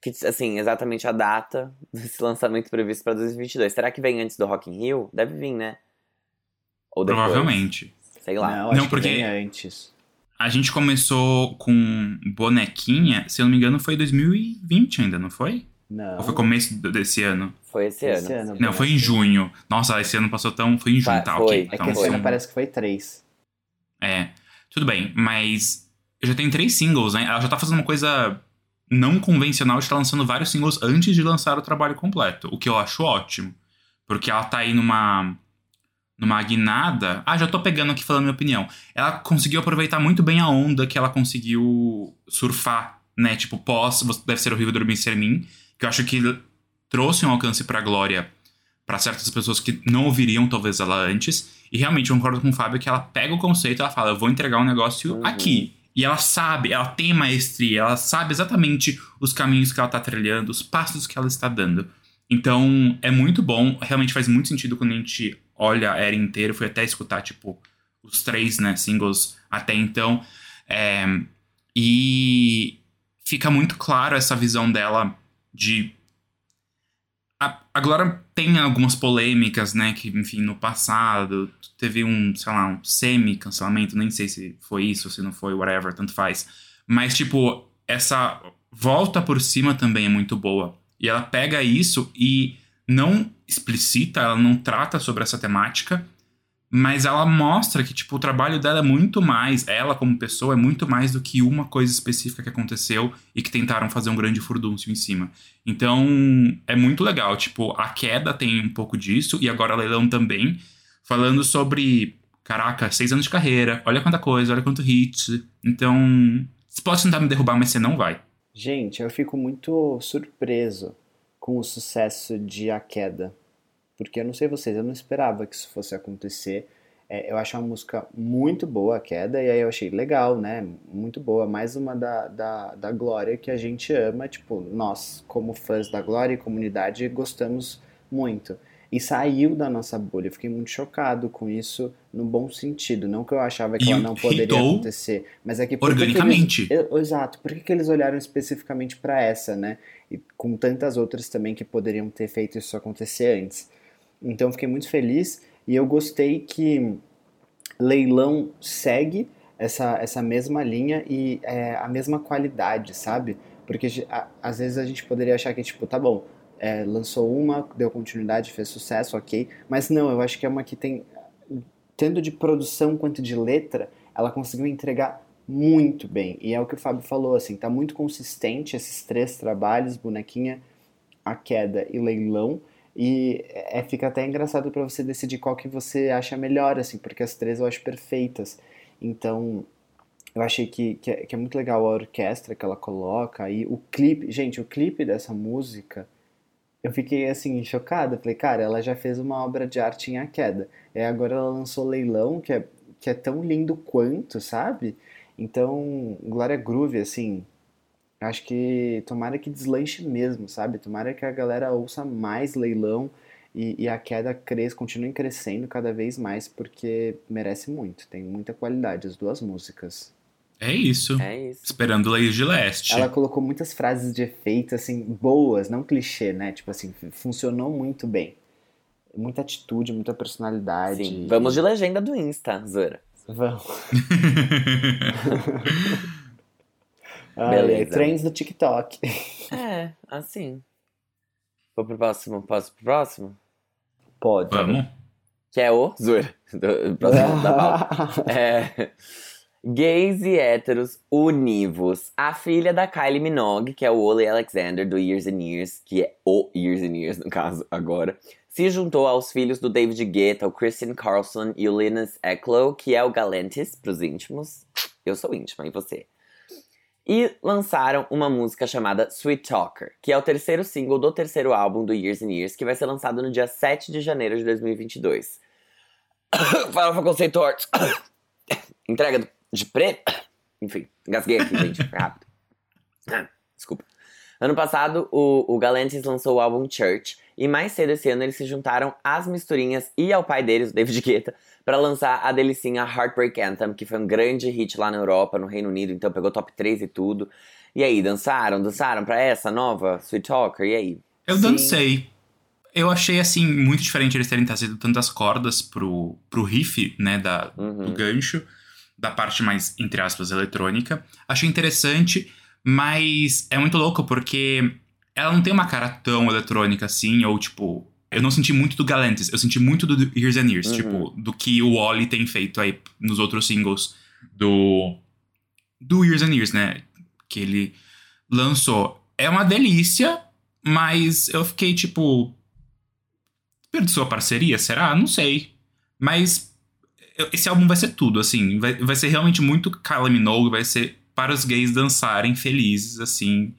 que, assim, exatamente a data desse lançamento previsto para 2022. Será que vem antes do Rock in Rio? Deve vir, né? Ou depois? Provavelmente. Sei lá. Não, Não, acho porque- que vem antes. A gente começou com bonequinha, se eu não me engano, foi 2020 ainda, não foi? Não. Ou foi começo desse ano? Foi esse, Esse ano. ano. Não, foi em junho. Nossa, esse ano passou tão. Foi em junho, tá? foi. Ok. É que Então, esse ano parece que foi três. É, tudo bem, mas eu já tenho três singles, né? Ela já tá fazendo uma coisa não convencional de estar lançando vários singles antes de lançar o trabalho completo, o que eu acho ótimo. Porque ela tá aí numa. numa guinada. Ah, já tô pegando aqui falando minha opinião. Ela conseguiu aproveitar muito bem a onda que ela conseguiu surfar, né? Tipo, pós Você Deve Ser Horrível Dormir Ser Mim, que eu acho que trouxe um alcance pra Glória pra certas pessoas que não ouviriam talvez ela antes. E realmente eu concordo com o Fábio que ela pega o conceito e ela fala, eu vou entregar um negócio Uhum. aqui. E ela sabe, ela tem maestria, ela sabe exatamente os caminhos que ela tá trilhando, os passos que ela está dando. Então, é muito bom, realmente faz muito sentido quando a gente olha a era inteira. Fui até escutar, tipo, os três, né, singles até então. É, e fica muito claro essa visão dela de a, tem algumas polêmicas, né? Que, enfim, no passado teve um, sei lá, um semi-cancelamento, nem sei se foi isso, se não foi, whatever, tanto faz. Mas, tipo, essa volta por cima também é muito boa. E ela pega isso e não explicita, ela não trata sobre essa temática, mas ela mostra que, tipo, o trabalho dela é muito mais, ela como pessoa é muito mais do que uma coisa específica que aconteceu e que tentaram fazer um grande furdúncio em cima. Então, é muito legal. Tipo, a queda tem um pouco disso, e agora Leilão também, falando sobre, caraca, seis anos de carreira, olha quanta coisa, olha quanto hit. Então, você pode tentar me derrubar, mas você não vai. Gente, eu fico muito surpreso com o sucesso de A Queda. Porque eu não sei vocês, eu não esperava que isso fosse acontecer. É, eu acho uma música muito boa, A Queda, e aí eu achei legal, né? Muito boa. Mais uma da, da, da Glória que a gente ama. Tipo, nós, como fãs da Glória e comunidade, gostamos muito. E saiu da nossa bolha. Eu fiquei muito chocado com isso, no bom sentido. Não que eu achava que E ela não poderia acontecer, mas é que por que eles- organicamente. Exato. Por que, que eles olharam especificamente para essa, né? E com tantas outras também que poderiam ter feito isso acontecer antes. Então fiquei muito feliz e eu gostei que Leilão segue essa, essa mesma linha e é, a mesma qualidade, sabe? Porque a- às vezes a gente poderia achar que, tipo, tá bom, é, lançou uma, deu continuidade, fez sucesso, ok. Mas não, eu acho que é uma que tem, tanto de produção quanto de letra, ela conseguiu entregar muito bem. E é o que o Fábio falou, assim, tá muito consistente esses três trabalhos, Bonequinha, A Queda e Leilão. E é, fica até engraçado para você decidir qual que você acha melhor, assim, porque as três eu acho perfeitas. Então, eu achei que, que, é, que é muito legal a orquestra que ela coloca aí, o clipe. Gente, o clipe dessa música, eu fiquei, assim, chocada. Falei, cara, ela já fez uma obra de arte em A Queda. E agora ela lançou Leilão, que é, que é tão lindo quanto, sabe? Então, Glória Groove, assim, acho que tomara que deslanche mesmo, sabe? Tomara que a galera ouça mais leilão e, e a queda cresça, continue crescendo cada vez mais, porque merece muito, tem muita qualidade as duas músicas. É isso. É isso. Esperando Leis de Leste. Ela colocou muitas frases de efeito, assim, boas, não clichê, né? Tipo assim, funcionou muito bem. Muita atitude, muita personalidade. Sim. Vamos de legenda do Insta, Zora. Vamos. Beleza. ai, trends do TikTok. É, assim. Vou pro próximo. Posso pro próximo? Pode. Vamos. Que é o. Do, próximo da pauta. É. Gays e héteros univos. A filha da Kylie Minogue, que é o Ole Alexander do Years and Years, que é o Years and Years, no caso, agora, se juntou aos filhos do David Guetta, o Christian Carlson e o Linus Ecklow, que é o Galantis, pros íntimos. Eu sou íntima, e você? E lançaram uma música chamada Sweet Talker, que é o terceiro single do terceiro álbum do Years and Years, que vai ser lançado no dia 7 de janeiro de 2022. Farofa Conceito Arts. Entrega de preto. Enfim, engasguei aqui, gente. Rápido. Desculpa. Ano passado, o, o Galantis lançou o álbum Church. E mais cedo esse ano, eles se juntaram às misturinhas e ao pai deles, o David Guetta, para lançar a delicinha Heartbreak Anthem, que foi um grande hit lá na Europa, no Reino Unido, então pegou top 3 e tudo. E aí, dançaram? Dançaram pra essa nova Sweet Talker? E aí? Eu Sim. dancei. Eu achei, assim, muito diferente eles terem trazido tantas cordas pro, pro riff, né, da, do Uhum. gancho, da parte mais, entre aspas, eletrônica. Achei interessante, mas é muito louco porque ela não tem uma cara tão eletrônica assim, ou tipo. Eu não senti muito do Galantis, eu senti muito do Years and Years, Uhum. tipo, do que o Wally tem feito aí nos outros singles do. Do Years and Years, né? Que ele lançou. É uma delícia, mas eu fiquei tipo. Perdi sua parceria? Será? Não sei. Mas esse álbum vai ser tudo, assim. Vai, vai ser realmente muito Kylie Minogue, vai ser para os gays dançarem felizes, assim,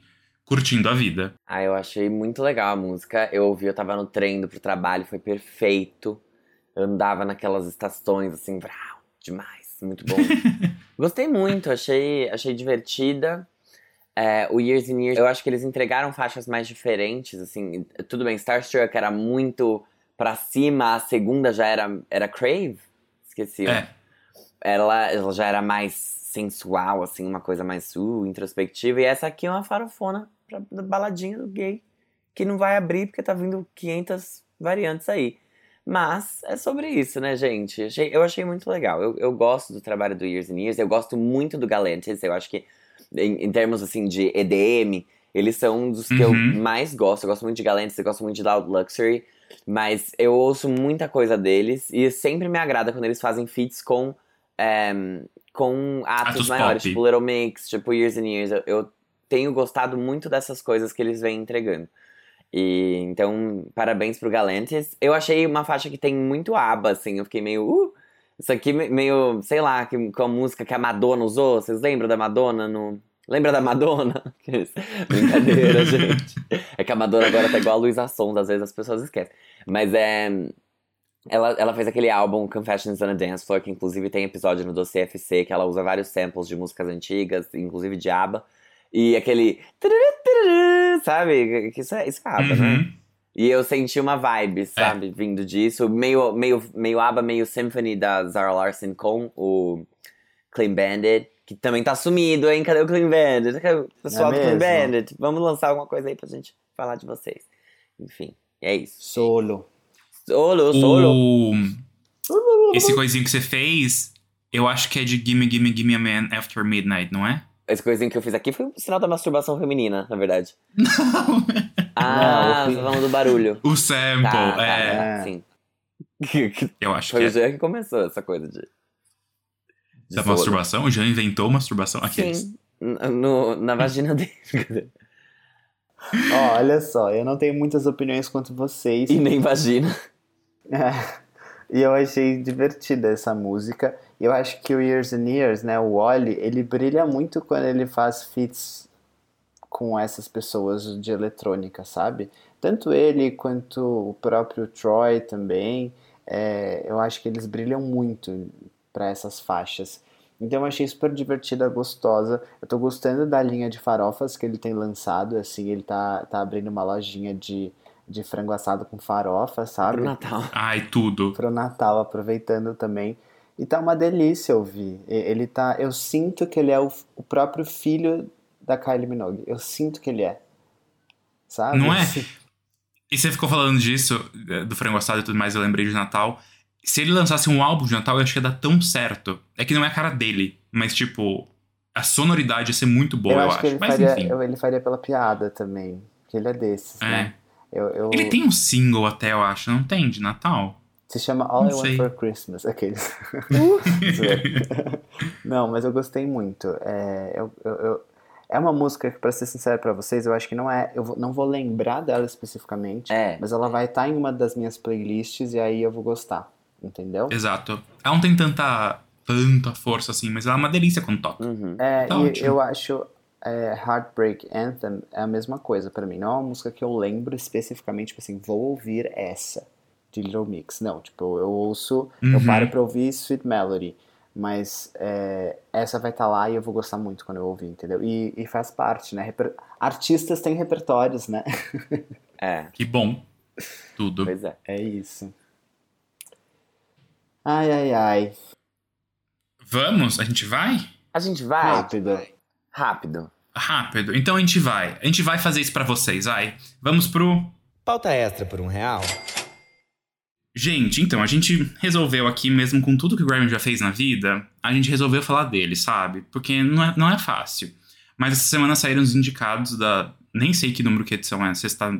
curtindo a vida. Ah, eu achei muito legal a música. Eu ouvi, eu tava no trem indo pro trabalho, foi perfeito. Eu andava naquelas estações, assim, vrau, demais, muito bom. Gostei muito, achei, achei divertida. É, o Years and Years, eu acho que eles entregaram faixas mais diferentes, assim. Tudo bem, Starstruck era muito pra cima, a segunda já era, era Crave? Esqueci. É. Ela, ela já era mais sensual, assim, uma coisa mais uh, introspectiva. E essa aqui é uma farofona pra baladinha do gay. Que não vai abrir porque tá vindo 500 variantes aí. Mas é sobre isso, né, gente? Eu achei muito legal. Eu, eu gosto do trabalho do Years and Years. Eu gosto muito do Galantis. Eu acho que, em, em termos, assim, de EDM, eles são um dos que eu Uhum. mais gosto. Eu gosto muito de Galantis, eu gosto muito de Loud Luxury. Mas eu ouço muita coisa deles. E sempre me agrada quando eles fazem feats com... ehm, com atos, Atos maiores, pop. tipo Little Mix, tipo Years and Years. Eu, eu tenho gostado muito dessas coisas que eles vêm entregando. E então, parabéns pro Galantis. Eu achei uma faixa que tem muito aba, assim. Eu fiquei meio. Uh, isso aqui me- meio, sei lá, que, com a música que a Madonna usou. Vocês lembram da Madonna no. Lembra da Madonna? Brincadeira, gente. É que a Madonna agora tá igual a Luísa Sons, às vezes as pessoas esquecem. Mas é. Ela, ela fez aquele álbum Confessions on a Dance Floor, que inclusive tem episódio no Doce FC, que ela usa vários samples de músicas antigas, inclusive de ABBA. E aquele. Sabe? Isso é, isso é ABBA, né? Uhum. E eu senti uma vibe, sabe, vindo disso. Meio, meio, meio ABBA, meio Symphony da Zara Larson com o Clean Bandit, que também tá sumido, hein? Cadê o Clean Bandit? Cadê o pessoal Não é do Clean? Bandit? Vamos lançar alguma coisa aí pra gente falar de vocês. Enfim, é isso. Solo. Solo, solo. O... Esse coisinho que você fez, eu acho que é de Gimme, Gimme, Gimme a Man After Midnight, não é? Esse coisinho que eu fiz aqui foi um sinal da masturbação feminina, na verdade. Não. Ah, Não, falando do barulho. o sample, Tá, tá, é. tá, É. sim. Eu acho Foi que o é. Jean que começou essa coisa de. de Da solo. masturbação? O Jean inventou masturbação? Aqueles. Sim, n- no, na vagina dele. Ó, olha só, eu não tenho muitas opiniões quanto vocês. e nem vagina. e eu achei divertida essa música. E eu acho que o Years and Years, né, o Wally, ele brilha muito quando ele faz feats com essas pessoas de eletrônica, sabe? Tanto ele quanto o próprio Troy também. é, eu acho que eles brilham muito para essas faixas. Então eu achei super divertida, gostosa. Eu tô gostando da linha de farofas que ele tem lançado, assim, ele tá, tá abrindo uma lojinha de, de frango assado com farofa, sabe? Pro Natal. Ai, tudo. pro Natal, aproveitando também. E tá uma delícia ouvir. Ele tá, eu sinto que ele é o, o próprio filho da Kylie Minogue. Eu sinto que ele é. Sabe? Não é? E você ficou falando disso, eh, do frango assado e tudo mais, eu lembrei de Natal. Se ele lançasse um álbum de Natal, eu acho que ia dar tão certo. É que não é a cara dele, mas tipo, a sonoridade ia ser muito boa, eu eu, acho que ele Mas faria, enfim. ele faria pela piada também. Que ele é desses, É. né? Eu, eu- Ele tem um single até, eu acho, não tem? De Natal? Se chama All Não I Want sei. for Christmas. Aqueles. não, mas eu gostei muito. É, eu, eu- eu- é uma música que, pra ser sincero pra vocês, eu acho que não é. Eu vou- não vou lembrar dela especificamente. É. Mas ela vai estar em uma das minhas playlists e aí eu vou gostar. Entendeu? Exato. Ela não tem tanta, tanta força assim, mas ela é uma delícia quando toca. Uhum. É, Tá e ótimo. eu acho é, Heartbreak Anthem é a mesma coisa pra mim. Não é uma música que eu lembro especificamente, tipo assim, vou ouvir essa de Little Mix. Não, tipo, eu ouço, eu Uhum. paro pra ouvir Sweet Melody. Mas é, essa vai estar lá e eu vou gostar muito quando eu ouvir, entendeu? E, e faz parte, né? Reper- Artistas têm repertórios, né? É, Que bom. Tudo. pois é. É isso. Ai, ai, ai. Vamos? A gente vai? A gente vai Rápido. rápido. Rápido. Então a gente vai. A gente vai fazer isso pra vocês, vai. Vamos pro. Pauta extra por um real. Gente, então, a gente resolveu aqui, mesmo com tudo que o Grammy já fez na vida, a gente resolveu falar dele, sabe? Porque não é, não é fácil. Mas essa semana saíram os indicados da. Nem sei que número que edição é. Sexta.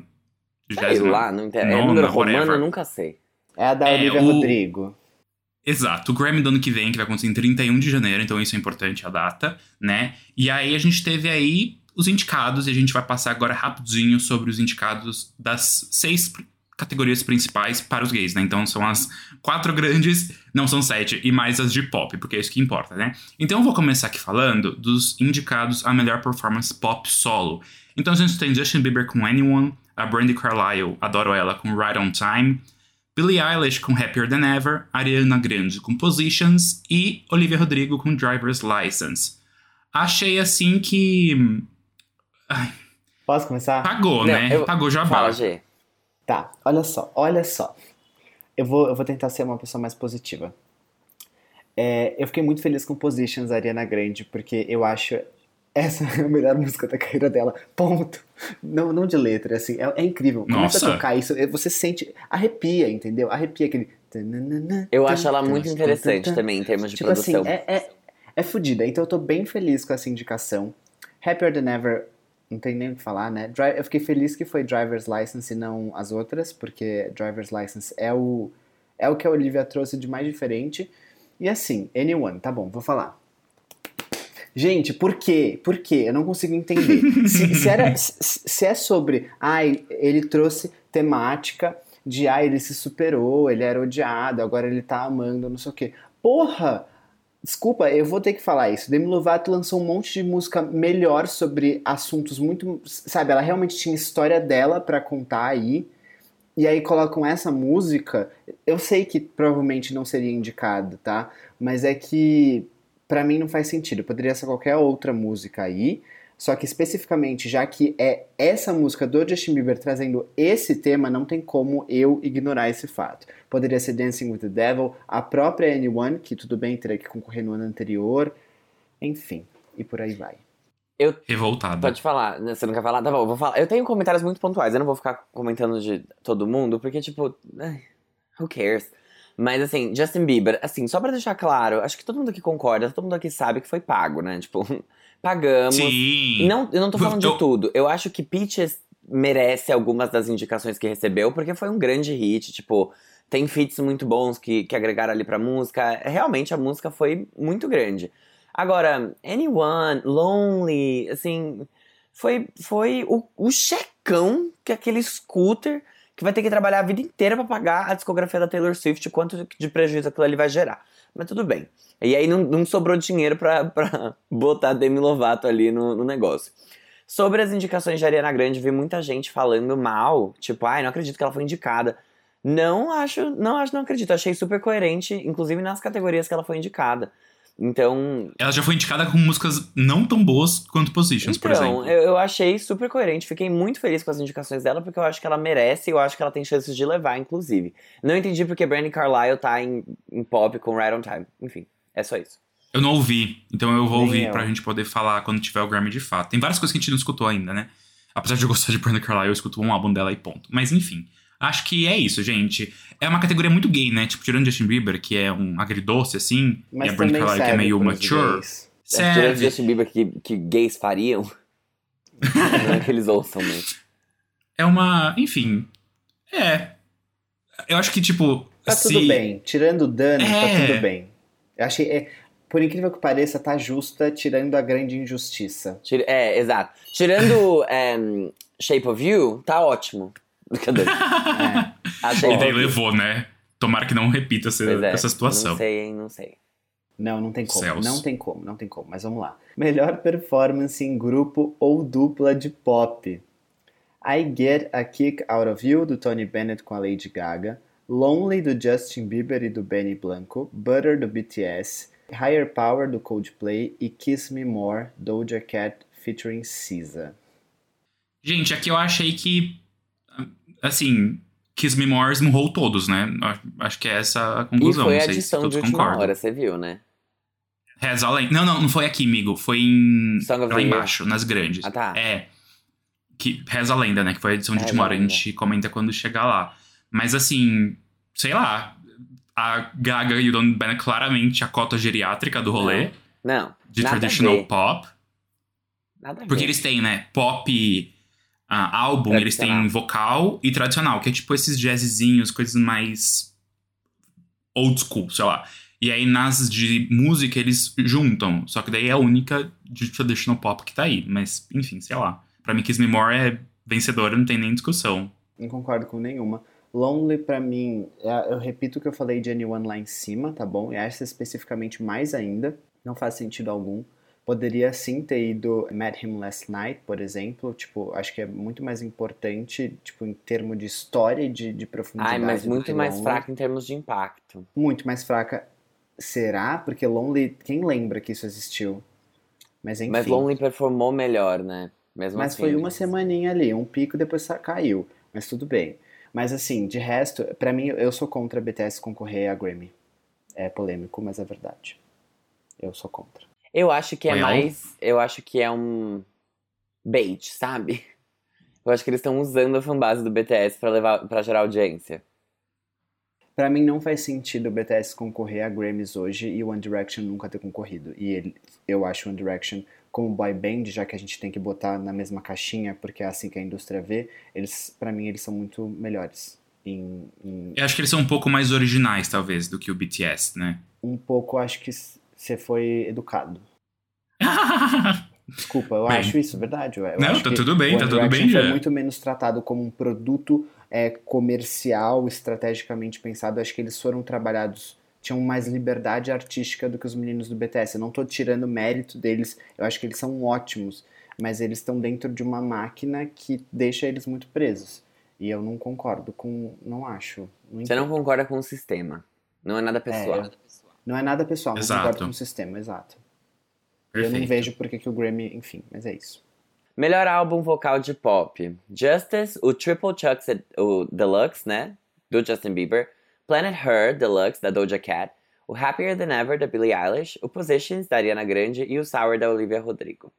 Sei lá, não interessa. É número romano, eu nunca sei. É a da É, Olivia o- Rodrigo. Exato, o Grammy do ano que vem, que vai acontecer em 31 de janeiro, então isso é importante, a data, né? E aí a gente teve aí os indicados, e a gente vai passar agora rapidinho sobre os indicados das seis categorias principais para os gays, né? Então são as quatro grandes, não são sete, e mais as de pop, porque é isso que importa, né? Então eu vou começar aqui falando dos indicados a melhor performance pop solo. Então a gente tem Justin Bieber com Anyone, a Brandy Carlile, adoro ela, com Right on Time, Billie Eilish com Happier Than Ever, Ariana Grande com Positions e Olivia Rodrigo com Driver's License. Achei assim que. Ai, Posso começar? pagou, Não, né? eu- Pagou já Fala, G. Tá, olha só, olha só. Eu vou, eu vou tentar ser uma pessoa mais positiva. É, eu fiquei muito feliz com Positions, Ariana Grande, porque eu acho essa é a melhor música da carreira dela. Ponto. Não, não de letra, assim, é, é incrível. Começa Nossa. a tocar isso, você sente, arrepia, entendeu? Arrepia aquele. Eu acho ela muito interessante também, em termos de Tipo assim, produção. é, é, é fodida. Então eu tô bem feliz com essa indicação. Happier Than Ever, não tem nem o que falar, né? Eu fiquei feliz que foi Driver's License e não as outras, porque Driver's License é o, é o que a Olivia trouxe de mais diferente. E assim, Anyone, tá bom, vou falar. Gente, por quê? Por quê? Eu não consigo entender. Se, se era, se é sobre, ai, ele trouxe temática de, ai, ele se superou, ele era odiado, agora ele tá amando, não sei o quê. Porra! Desculpa, eu vou ter que falar isso. Demi Lovato lançou um monte de música melhor sobre assuntos muito, sabe, ela realmente tinha história dela pra contar aí. E aí colocam essa música, eu sei que provavelmente não seria indicado, tá? Mas é que pra mim não faz sentido. Poderia ser qualquer outra música aí, só que especificamente, já que é essa música do Justin Bieber trazendo esse tema, não tem como eu ignorar esse fato. Poderia ser Dancing with the Devil, a própria Anyone, que tudo bem, teria que concorrer no ano anterior, enfim, e por aí vai. Revoltada. Pode falar, né? você não quer falar? Tá bom, eu vou falar. Eu tenho comentários muito pontuais, eu não vou ficar comentando de todo mundo, porque, tipo, who cares? Mas, assim, Justin Bieber, assim, só pra deixar claro, acho que todo mundo aqui concorda, todo mundo aqui sabe que foi pago, né? Tipo, pagamos. Sim. Não, eu não tô falando Eu- de tudo. Eu acho que Peaches merece algumas das indicações que recebeu, porque foi um grande hit, tipo, tem feats muito bons que, que agregaram ali pra música. Realmente a música foi muito grande. Agora, Anyone, Lonely, assim, foi, foi o, o checão que aquele scooter que vai ter que trabalhar a vida inteira pra pagar a discografia da Taylor Swift, quanto de prejuízo aquilo ali vai gerar. Mas tudo bem. E aí não, não sobrou dinheiro pra botar Demi Lovato ali no, no negócio. Sobre as indicações de Ariana Grande, vi muita gente falando mal, tipo, ai, não acredito que ela foi indicada. Não acho, não acho, não acredito. Achei super coerente, inclusive nas categorias que ela foi indicada. Então, Ela já foi indicada com músicas não tão boas quanto Positions, por então, exemplo. eu, eu achei super coerente. Fiquei muito feliz com as indicações dela, porque eu acho que ela merece e eu acho que ela tem chances de levar, inclusive. Não entendi porque Brandy Carlile tá em, em pop com Right on Time. Enfim, é só isso. Eu não ouvi, então eu vou Nem ouvir eu. pra gente poder falar quando tiver o Grammy de fato. Tem várias coisas que a gente não escutou ainda, né? Apesar de eu gostar de Brenda Carlile, eu escuto um álbum dela e ponto. Mas enfim, acho que é isso, gente. É uma categoria muito gay, né? Tipo, tirando Justin Bieber, que é um agridoce, assim, Mas e a Brenda também Carlile, que é serve meio mature. gays. É, tirando Serve. Justin Bieber que, que gays fariam. não é que eles ouçam mesmo. É uma. Enfim. É. Eu acho que, tipo. Tá se... tudo bem. Tirando o dano, tá É. tudo bem. Eu achei. é, por incrível que pareça, tá justa, tirando a grande injustiça. Tira- É, exato. Tirando em, Shape of You, tá ótimo. Brincadeira. É. Achei E daí levou, né? Tomara que não repita essa, é, essa situação. Não sei, hein, não sei. Não, não tem como. Céus. Não tem como, não tem como. Mas vamos lá. Melhor performance em grupo ou dupla de pop. I Get a Kick Out of You, do Tony Bennett com a Lady Gaga. Lonely, do Justin Bieber e do Benny Blanco. Butter, do BTS. Higher Power, do Coldplay. E Kiss Me More, Doja Cat featuring SZA. Gente, aqui eu achei que. Assim. Kiss Me More esmurrou todos, né? Acho que é essa a E conclusão. foi não a sei se edição de última concordam. hora, você viu, né? Reza além. Não, não, não foi aqui, amigo. Foi em. Song lá embaixo, nas grandes. Ah, tá. É. Que reza a lenda, né? Que foi a edição de Reza última hora. A gente comenta quando chegar lá. Mas assim, sei lá. A Gaga e o Don Ben é claramente a cota geriátrica do rolê. Não. De nada a traditional pop. Nada Porque eles têm, né? Pop. Ah, álbum, eles têm vocal e tradicional, que é tipo esses jazzzinhos, coisas mais old school, sei lá. E aí nas de música eles juntam, só que daí é a única de traditional pop que tá aí. Mas, enfim, sei lá. Pra mim, Kiss Me More é vencedora, não tem nem discussão. Não concordo com nenhuma. Lonely, pra mim, é- eu repito o que eu falei de Anyone lá em cima, tá bom? E essa especificamente mais ainda. Não faz sentido algum. Poderia sim ter ido Met Him Last Night, por exemplo. Tipo, acho que é muito mais importante, tipo, em termos de história e de, de profundidade. Ai, mas muito mais Lonely. fraca em termos de impacto. Muito mais fraca. Será? Porque Lonely, quem lembra que isso existiu? Mas enfim. Mas Lonely performou melhor, né? Mesmo Mas assim. foi uma semaninha ali, um pico depois caiu. Mas tudo bem. Mas assim, de resto, pra mim, eu sou contra a BTS concorrer a Grammy. É polêmico, mas é verdade. Eu sou contra. Eu acho que é mais. Eu acho que é um bait, sabe? Eu acho que eles estão usando a fanbase do BTS pra levar para gerar audiência. Pra mim não faz sentido o BTS concorrer a Grammys hoje e o One Direction nunca ter concorrido. E ele, eu acho o One Direction como boy band, já que a gente tem que botar na mesma caixinha, porque é assim que a indústria vê, eles, para mim eles são muito melhores. Em, em- Eu acho que eles são um pouco mais originais, talvez, do que o BTS, né? um pouco, acho que você foi educado. Desculpa, eu Bem. acho isso, verdade. Eu, Não, acho tá que tudo bem, tá tudo bem foi já. muito menos tratado como um produto é, comercial, estrategicamente pensado. Eu acho que eles foram trabalhados, tinham mais liberdade artística do que os meninos do BTS. Eu não tô tirando mérito deles, eu acho que eles são ótimos, mas eles estão dentro de uma máquina que deixa eles muito presos. E eu não concordo com. Não acho. Não Você não concorda com o sistema. Não é nada pessoal. eu- Não é nada pessoal, não Exato. concordo com o sistema, exato. E eu não Perfeito. vejo por que que o Grammy, enfim, mas é isso. Melhor álbum vocal de pop: Justice, o Triple Chucks, o Deluxe, né? Do Justin Bieber. Planet Her, Deluxe, da Doja Cat. O Happier Than Ever, da Billie Eilish. O Positions, da Ariana Grande. E o Sour, da Olivia Rodrigo.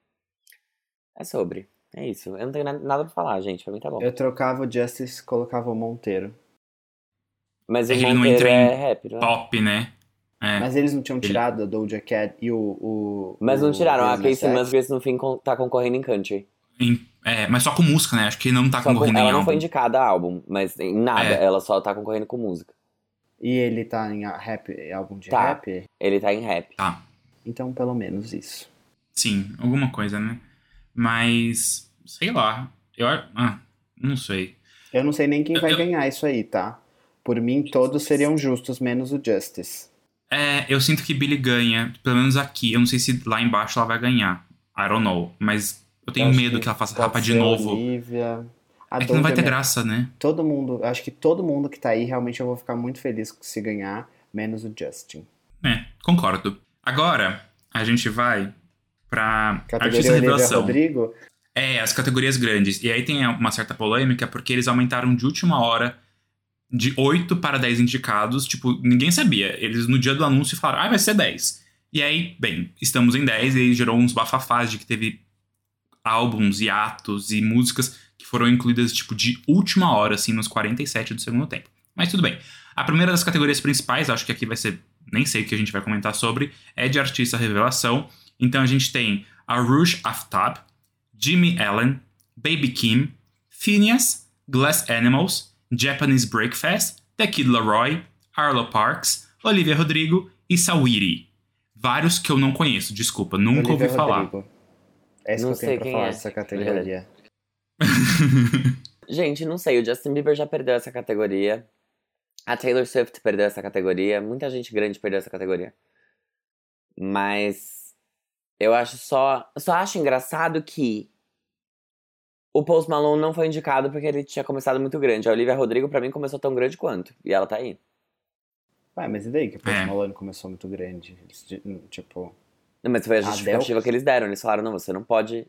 É sobre. É isso. Eu não tenho na- nada pra falar, gente. Pra mim tá bom. Eu trocava o Justice, colocava o Monteiro. Mas É o que ele não Monteiro entra é em rap, não é? Pop, né? É. Mas eles não tinham Ele- tirado a Doja Cat e o. o Mas não o tiraram. A Casey? Musgraves no fim tá concorrendo em country. Em- é, mas só com música, né? Acho que não tá Só com- concorrendo em ela não álbum. foi indicada a álbum, mas em nada. É. Ela só tá concorrendo com música. E ele tá em rap, álbum de Tá. rap? Ele tá em rap. Tá. Então, pelo menos isso. Sim, alguma coisa, né? Mas, sei lá. Eu, ah, não sei. Eu não sei nem quem vai Eu- ganhar isso aí, tá? Por mim, todos seriam justos, menos o Justice. É, eu sinto que Billy ganha, pelo menos aqui. Eu não sei se lá embaixo ela vai ganhar. I don't know. Mas eu tenho Eu medo que, ela faça rapa de novo. Olivia. A É que não vai ter me- graça, né? Todo mundo, acho que todo mundo que tá aí, realmente eu vou ficar muito feliz se ganhar, menos o Justin. É, concordo. Agora, a gente vai pra Categoria Artista Olivia Revelação. Rodrigo, É, as categorias grandes. E aí tem uma certa polêmica porque eles aumentaram de última hora de 8 para 10 indicados. Tipo, ninguém sabia. Eles no dia do anúncio falaram, ah, vai ser 10. E aí, bem, estamos em 10 e aí gerou uns bafafás de que teve álbuns e atos e músicas que foram incluídas, tipo, de última hora, assim, nos 47 do segundo tempo. Mas tudo bem. A primeira das categorias principais, acho que aqui vai ser, nem sei o que a gente vai comentar sobre, é de artista revelação. Então a gente tem a Rouge Aftab, Jimmy Allen, Baby Kim, Phineas, Glass Animals, Japanese Breakfast, The Kid Laroi, Arlo Parks, Olivia Rodrigo e Sawiri. Vários que eu não conheço, desculpa, nunca Olivia ouvi falar. Rodrigo. É isso Não que eu sei tenho pra quem falar é. dessa categoria. Gente, não sei, o Justin Bieber já perdeu essa categoria. A Taylor Swift perdeu essa categoria. Muita gente grande perdeu essa categoria. Mas eu acho só. Só acho engraçado que o Post Malone não foi indicado porque ele tinha começado muito grande. A Olivia Rodrigo, pra mim, começou tão grande quanto. E ela tá aí. Ué, mas e daí que o Post É. Malone começou muito grande? Eles, di- Tipo, Não, mas foi a Adele- justificativa que eles deram. Eles falaram, não, você não pode.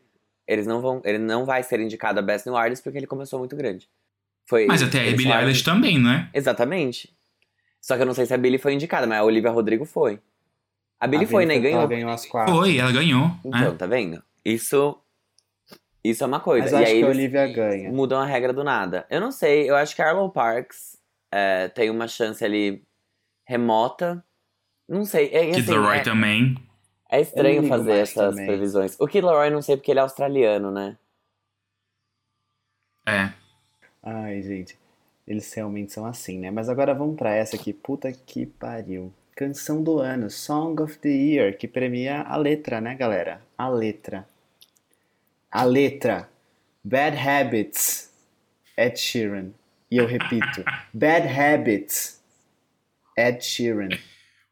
Eles não vão. Ele não vai ser indicado a Best New Artist porque ele começou muito grande. Foi, Mas até a Billie falaram- Eilish também, né? Exatamente. Só que eu não sei se a Billie foi indicada, mas a Olivia Rodrigo foi. A Billie A foi, né? E Billie ganhou. Ela ganhou as quatro. Foi, ela ganhou. Então, é. tá vendo? Isso. Isso é uma coisa. Mas e eu acho aí que a Olivia ganha. mudam a regra do nada. Eu não sei, eu acho que a Arlo Parks é, tem uma chance ali remota. Não sei. É, Kid assim, Leroy é- também. É estranho fazer essas também. previsões. O Kid Laroi não sei porque ele é australiano, né? É. Ai, gente. Eles realmente são assim, né? Mas agora vamos pra essa aqui. Puta que pariu. Canção do ano, Song of the Year, que premia a letra, né, galera? A letra. A letra. Bad Habits, Ed Sheeran. E eu repito, Bad Habits, Ed Sheeran.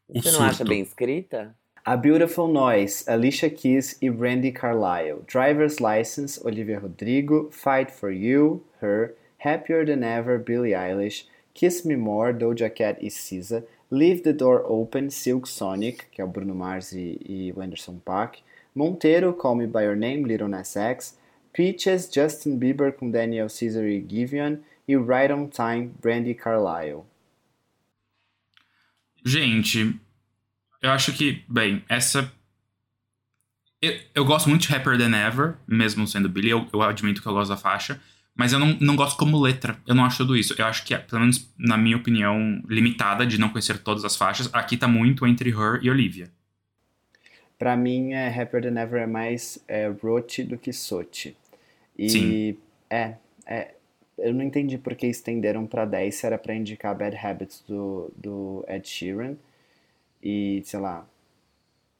O Você não acha surto. bem escrita? A Beautiful Noise, Alicia Keys e Brandy Carlisle. Driver's License, Olivia Rodrigo. Fight for You, Her. Happier Than Ever, Billie Eilish. Kiss Me More, Doja Cat e SZA. Leave the Door Open, Silk Sonic, que é o Bruno Mars e, e o Anderson Paak. Monteiro, Call Me By Your Name, Little Nas X. Peaches, Justin Bieber com Daniel Caesar e Giveon. E Right On Time, Brandy Carlisle. Gente, eu acho que, bem, essa. Eu, eu gosto muito de Happier Than Ever, mesmo sendo Billy, eu, eu admito que eu gosto da faixa, mas eu não, não gosto como letra, eu não acho tudo isso. Eu acho que, pelo menos na minha opinião limitada, de não conhecer todas as faixas, aqui tá muito entre Her e Olivia. Pra mim, é, Happier Than Ever é mais é, Rote do que Sote. E Sim. é, é, eu não entendi por que estenderam pra 10 se era pra indicar Bad Habits do, do Ed Sheeran e, sei lá,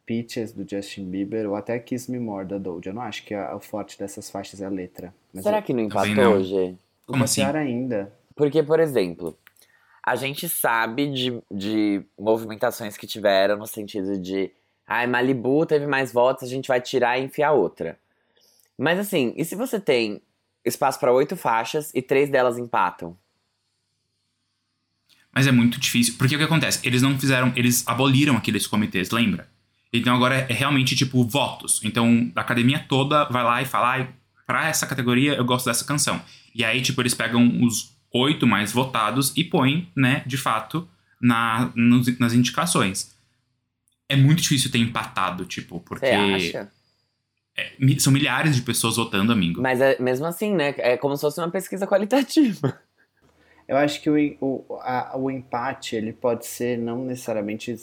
Peaches do Justin Bieber ou até Kiss Me More da Doja. Eu não acho que a- o forte dessas faixas é a letra. Mas Será eu- que não empatou. G? Como assim? pior ainda. Porque, por exemplo, a gente sabe de, de movimentações que tiveram no sentido de ai, Malibu teve mais votos, a gente vai tirar e enfiar outra. Mas assim, e se você tem espaço para oito faixas e três delas empatam? Mas é muito difícil. Porque o que acontece? Eles não fizeram. Eles aboliram aqueles comitês, lembra? Então agora é realmente tipo votos. Então a academia toda vai lá e fala: ai, pra essa categoria eu gosto dessa canção. E aí, tipo, eles pegam os oito mais votados e põem, né, de fato, na, nos- nas indicações. É muito difícil ter empatado, tipo, porque Você acha? mi- são milhares de pessoas votando, amigo. Mas é, mesmo assim, né? É como se fosse uma pesquisa qualitativa. Eu acho que o, o, a- o empate ele pode ser não necessariamente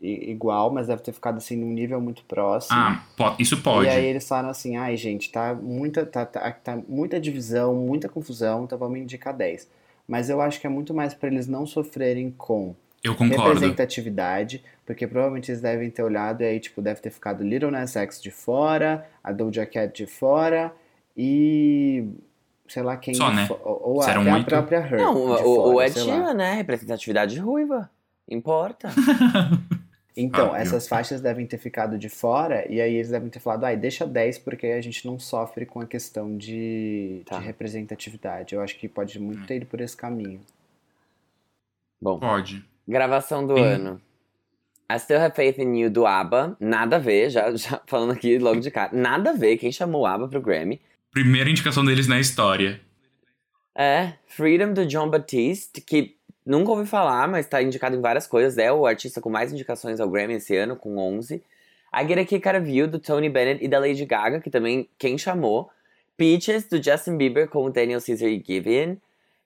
igual, mas deve ter ficado assim num nível muito próximo. Ah, po- isso pode. E aí eles falaram assim, ai gente, tá muita, tá, tá, tá muita divisão, muita confusão, então vamos indicar 10. Mas eu acho que é muito mais para eles não sofrerem com Eu concordo. representatividade, porque provavelmente eles devem ter olhado e aí, tipo, deve ter ficado Little Nas X de fora, a Doja Cat de fora e sei lá quem Só, né? ou, ou até a própria Her Não, de o, fora, o Ed. Sheeran, né? Representatividade ruiva. Importa. Então, Óbvio. essas faixas devem ter ficado de fora, e aí eles devem ter falado, ai, deixa 10, porque aí a gente não sofre com a questão de, Tá. de representatividade. Eu acho que pode muito ter ido por esse caminho. Bom, Pode. Gravação do Sim. ano. I Still Have Faith in You do ABBA. Nada a ver, já, já falando aqui logo de cara. Nada a ver quem chamou o ABBA pro Grammy. Primeira indicação deles na história. É, Freedom do John Batiste, que nunca ouvi falar, mas tá indicado em várias coisas. É o artista com mais indicações ao Grammy esse ano, com 11. I Get a Kick Out of You, do Tony Bennett e da Lady Gaga, que também quem chamou. Peaches, do Justin Bieber, com o Daniel Caesar e Giveon.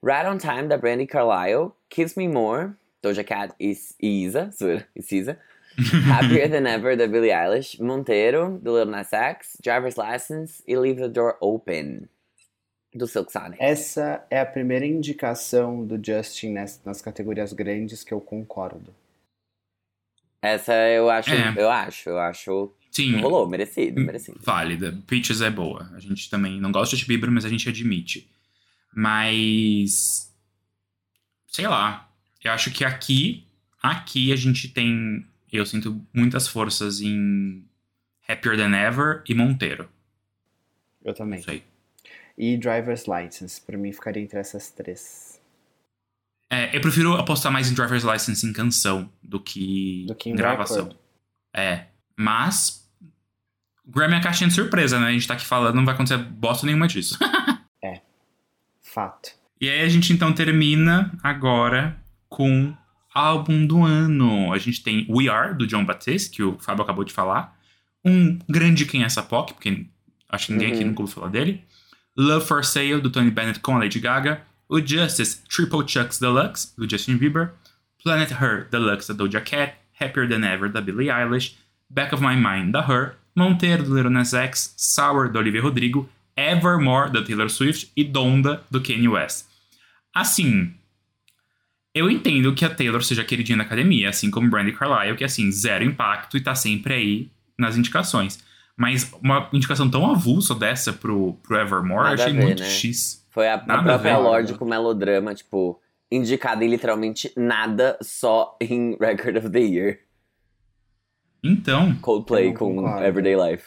Right on Time, da Brandy Carlisle. Kiss Me More, Doja Cat e, e Isa, e Cisa. Happier Than Ever, da Billie Eilish. Monteiro, do Lil Nas X. Driver's License e Leave the Door Open, do Silk Sonic. Essa é a primeira indicação do Justin nas, nas categorias grandes que eu concordo. Essa eu acho, É. eu acho, eu acho. Sim. Rolou, merecido, merecido. Válida. Peaches é boa. A gente também não gosta de Bieber, mas a gente admite. Mas. Sei lá. Eu acho que aqui. Aqui a gente tem. Eu sinto muitas forças em Happier Than Ever e Monteiro. Eu também. Sei. E Driver's License, pra mim ficaria entre essas três. É, eu prefiro apostar mais em Driver's License em canção do que, Do que em gravação. record. É. Mas. Grammy é a caixinha de surpresa, né? A gente tá aqui falando, não vai acontecer bosta nenhuma disso. Fato. E aí a gente então termina agora com álbum do ano. A gente tem We Are, do John Batiste, que o Fábio acabou de falar. Um grande Quem é essa POC, porque acho que ninguém aqui Uhum. nunca ouviu falar dele. Love for Sale, do Tony Bennett com a Lady Gaga. O Justice Triple Chucks Deluxe, do Justin Bieber. Planet Her Deluxe, da Doja Cat. Happier Than Ever, da Billie Eilish. Back of My Mind, da Her. Monteiro, do Lil Nas X. Sour, da Olivia Rodrigo. Evermore, da Taylor Swift. E Donda, do Kanye West. Assim, eu entendo que a Taylor seja queridinha da academia, assim como Brandy Carlile, que assim, zero impacto e tá sempre aí nas indicações. Mas uma indicação tão avulsa dessa pro, pro Evermore, Nada eu achei ver, muito né? X. Foi a, a própria. Lorde com melodrama, tipo, indicada em literalmente nada, só em Record of the Year. Então, Coldplay com. Everyday Life.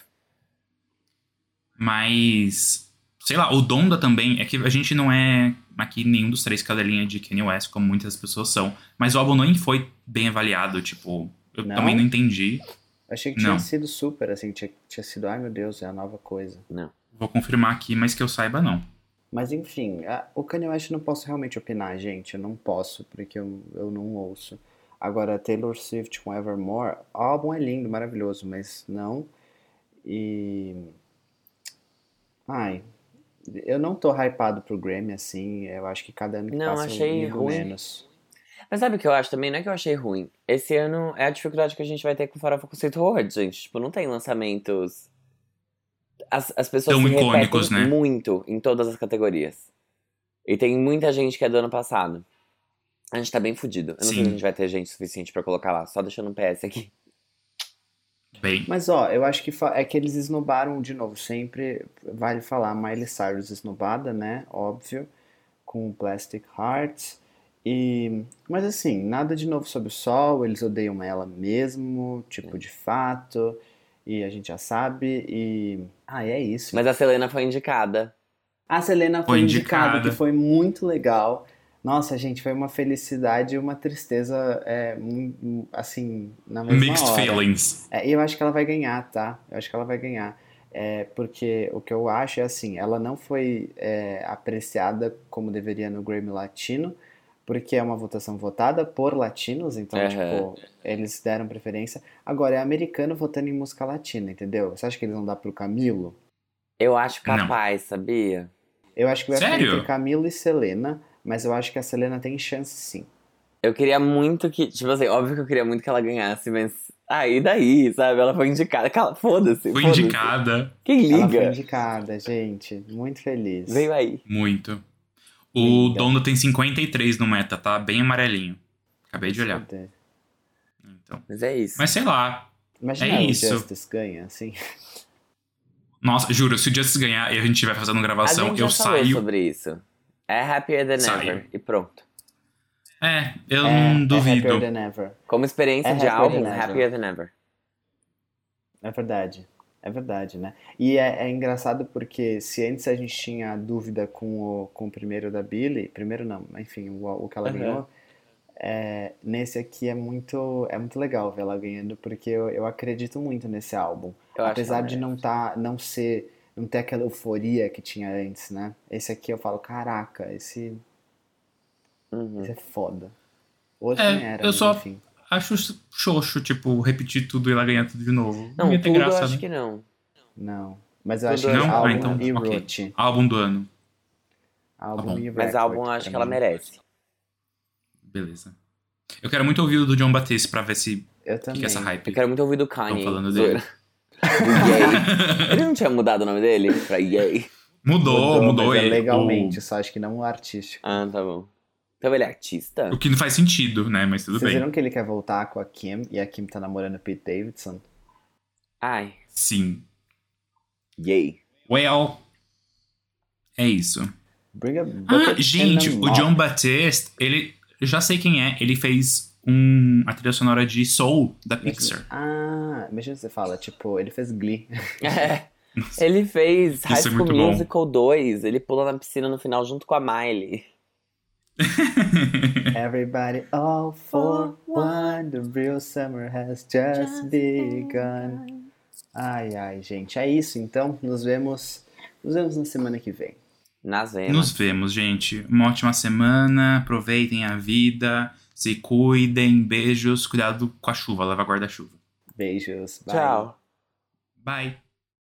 mas. Sei lá, o Donda também. É que a gente não é aqui nenhum dos três cadelinha de Kanye West, como muitas pessoas são. Mas o álbum nem foi bem avaliado, tipo. Eu Não? também não entendi. Achei que tinha Não. sido super, assim, tinha, tinha sido, ai meu Deus, é a nova coisa. Não. Vou confirmar aqui, mas que eu saiba, não. Mas enfim, a- o Kanye West eu não posso realmente opinar, gente. Eu não posso, porque eu, eu não ouço. Agora, Taylor Swift com Evermore, o álbum é lindo, maravilhoso, mas não. E. Ai. Eu não tô hypado pro Grammy, assim. Eu acho que cada ano que Não, passa eu achei ligo ruim. menos. Mas sabe o que eu acho também? Não é que eu achei ruim. Esse ano é a dificuldade que a gente vai ter com Farofa Conceito Awards, gente. Tipo, não tem lançamentos. As, as pessoas Tão se icônicos, repetem né? muito em todas as categorias. E tem muita gente que é do ano passado. A gente tá bem fudido. Eu não sei Sim. se a gente vai ter gente suficiente pra colocar lá. Só deixando um PS aqui. Bem. Mas ó, eu acho que é que eles esnobaram de novo. Sempre vale falar Miley Cyrus esnobada, né? Óbvio, com Plastic Hearts. E, mas assim, nada de novo sobre o sol. Eles odeiam ela mesmo, tipo de fato. E a gente já sabe. E ah, é isso. Mas a Selena foi indicada. A Selena foi Foi indicada, indicada. que foi muito legal. Nossa, gente, foi uma felicidade e uma tristeza, é, assim, na mesma Mixed hora. feelings. É, e eu acho que ela vai ganhar, tá? Eu acho que ela vai ganhar. É, porque o que eu acho é assim, ela não foi é, apreciada como deveria no Grammy Latino, porque é uma votação votada por latinos, então, Aham. tipo, eles deram preferência. Agora, é americano votando em música latina, entendeu? Você acha que eles vão dar pro Camilo? Eu acho Não. capaz, sabia? Eu acho que vai ficar Sério? entre Camilo e Selena, mas eu acho que a Selena tem chance sim. Eu queria muito que. Tipo assim, óbvio que eu queria muito que ela ganhasse, mas. Ah, e daí, sabe? Ela foi indicada. Cala, foda-se. Foi indicada. Quem Ela foi liga? indicada, gente. Muito feliz. Veio aí. Muito. O Linda. Donda tem 53 no meta, tá? Bem amarelinho. Acabei de olhar. Então. Mas é isso. Mas sei lá. Imagina É o isso. Justice ganha, assim. Nossa, juro, se o Justice ganhar e a gente estiver fazendo a gravação, gente já eu falou saio. sobre isso. É happier than Saio. ever. E pronto. É, eu É, não é duvido. happier than ever. Como experiência É de álbum, than happier than ever. É verdade. É verdade, né? E é, é engraçado porque se antes a gente tinha dúvida com o, com o primeiro da Billie, primeiro não, enfim, o, o que ela Aham. ganhou, é, nesse aqui é muito, é muito legal ver ela ganhando, porque eu, eu acredito muito nesse álbum. Eu Apesar de não tá, não ser, não ter aquela euforia que tinha antes, né? Esse aqui eu falo, caraca, esse, Uhum. esse é foda. Hoje É, nem era, eu mas só- enfim. Acho xoxo, tipo, repetir tudo e ela ganhar tudo de novo. Não, ia ter tudo eu graça, acho né? que não. Não. Mas eu Tudo acho que não? Ah, álbum então, e ok. Ruth. Álbum do ano. Álbum e Mas álbum eu acho que ela merece. Beleza. Eu quero muito ouvir o do John Batiste pra ver se Eu o que, também. que é essa hype. Eu quero muito ouvir do Kanye. Tão falando dele. Ele não tinha mudado o nome dele pra Yay? Mudou, mudou, mas é ele. legalmente, só acho que não o artístico. Ah, tá bom. Então ele é artista? O, o que não faz sentido, né? Mas tudo Vocês bem. viram que ele quer voltar com a Kim e a Kim tá namorando o Pete Davidson? Ai, Sim. Yay. Well. É isso. Bring a Ah, gente, o. John Batiste, ele. Eu já sei quem é. Ele fez um, a trilha sonora de Soul, da Pixar. Ah, imagina você fala, tipo, ele fez Glee. É. Ele fez High Isso é School bom. Musical 2. Ele pula na piscina no final junto com a Miley. Everybody all for one, the real summer has just begun. Ai, ai, gente, é isso então. Nos vemos, nos vemos na semana que vem. Nas venas. Nos vemos, gente. Uma ótima semana. Aproveitem a vida. Se cuidem, beijos, cuidado com a chuva, leva guarda-chuva. Beijos. Bye. Tchau. Bye.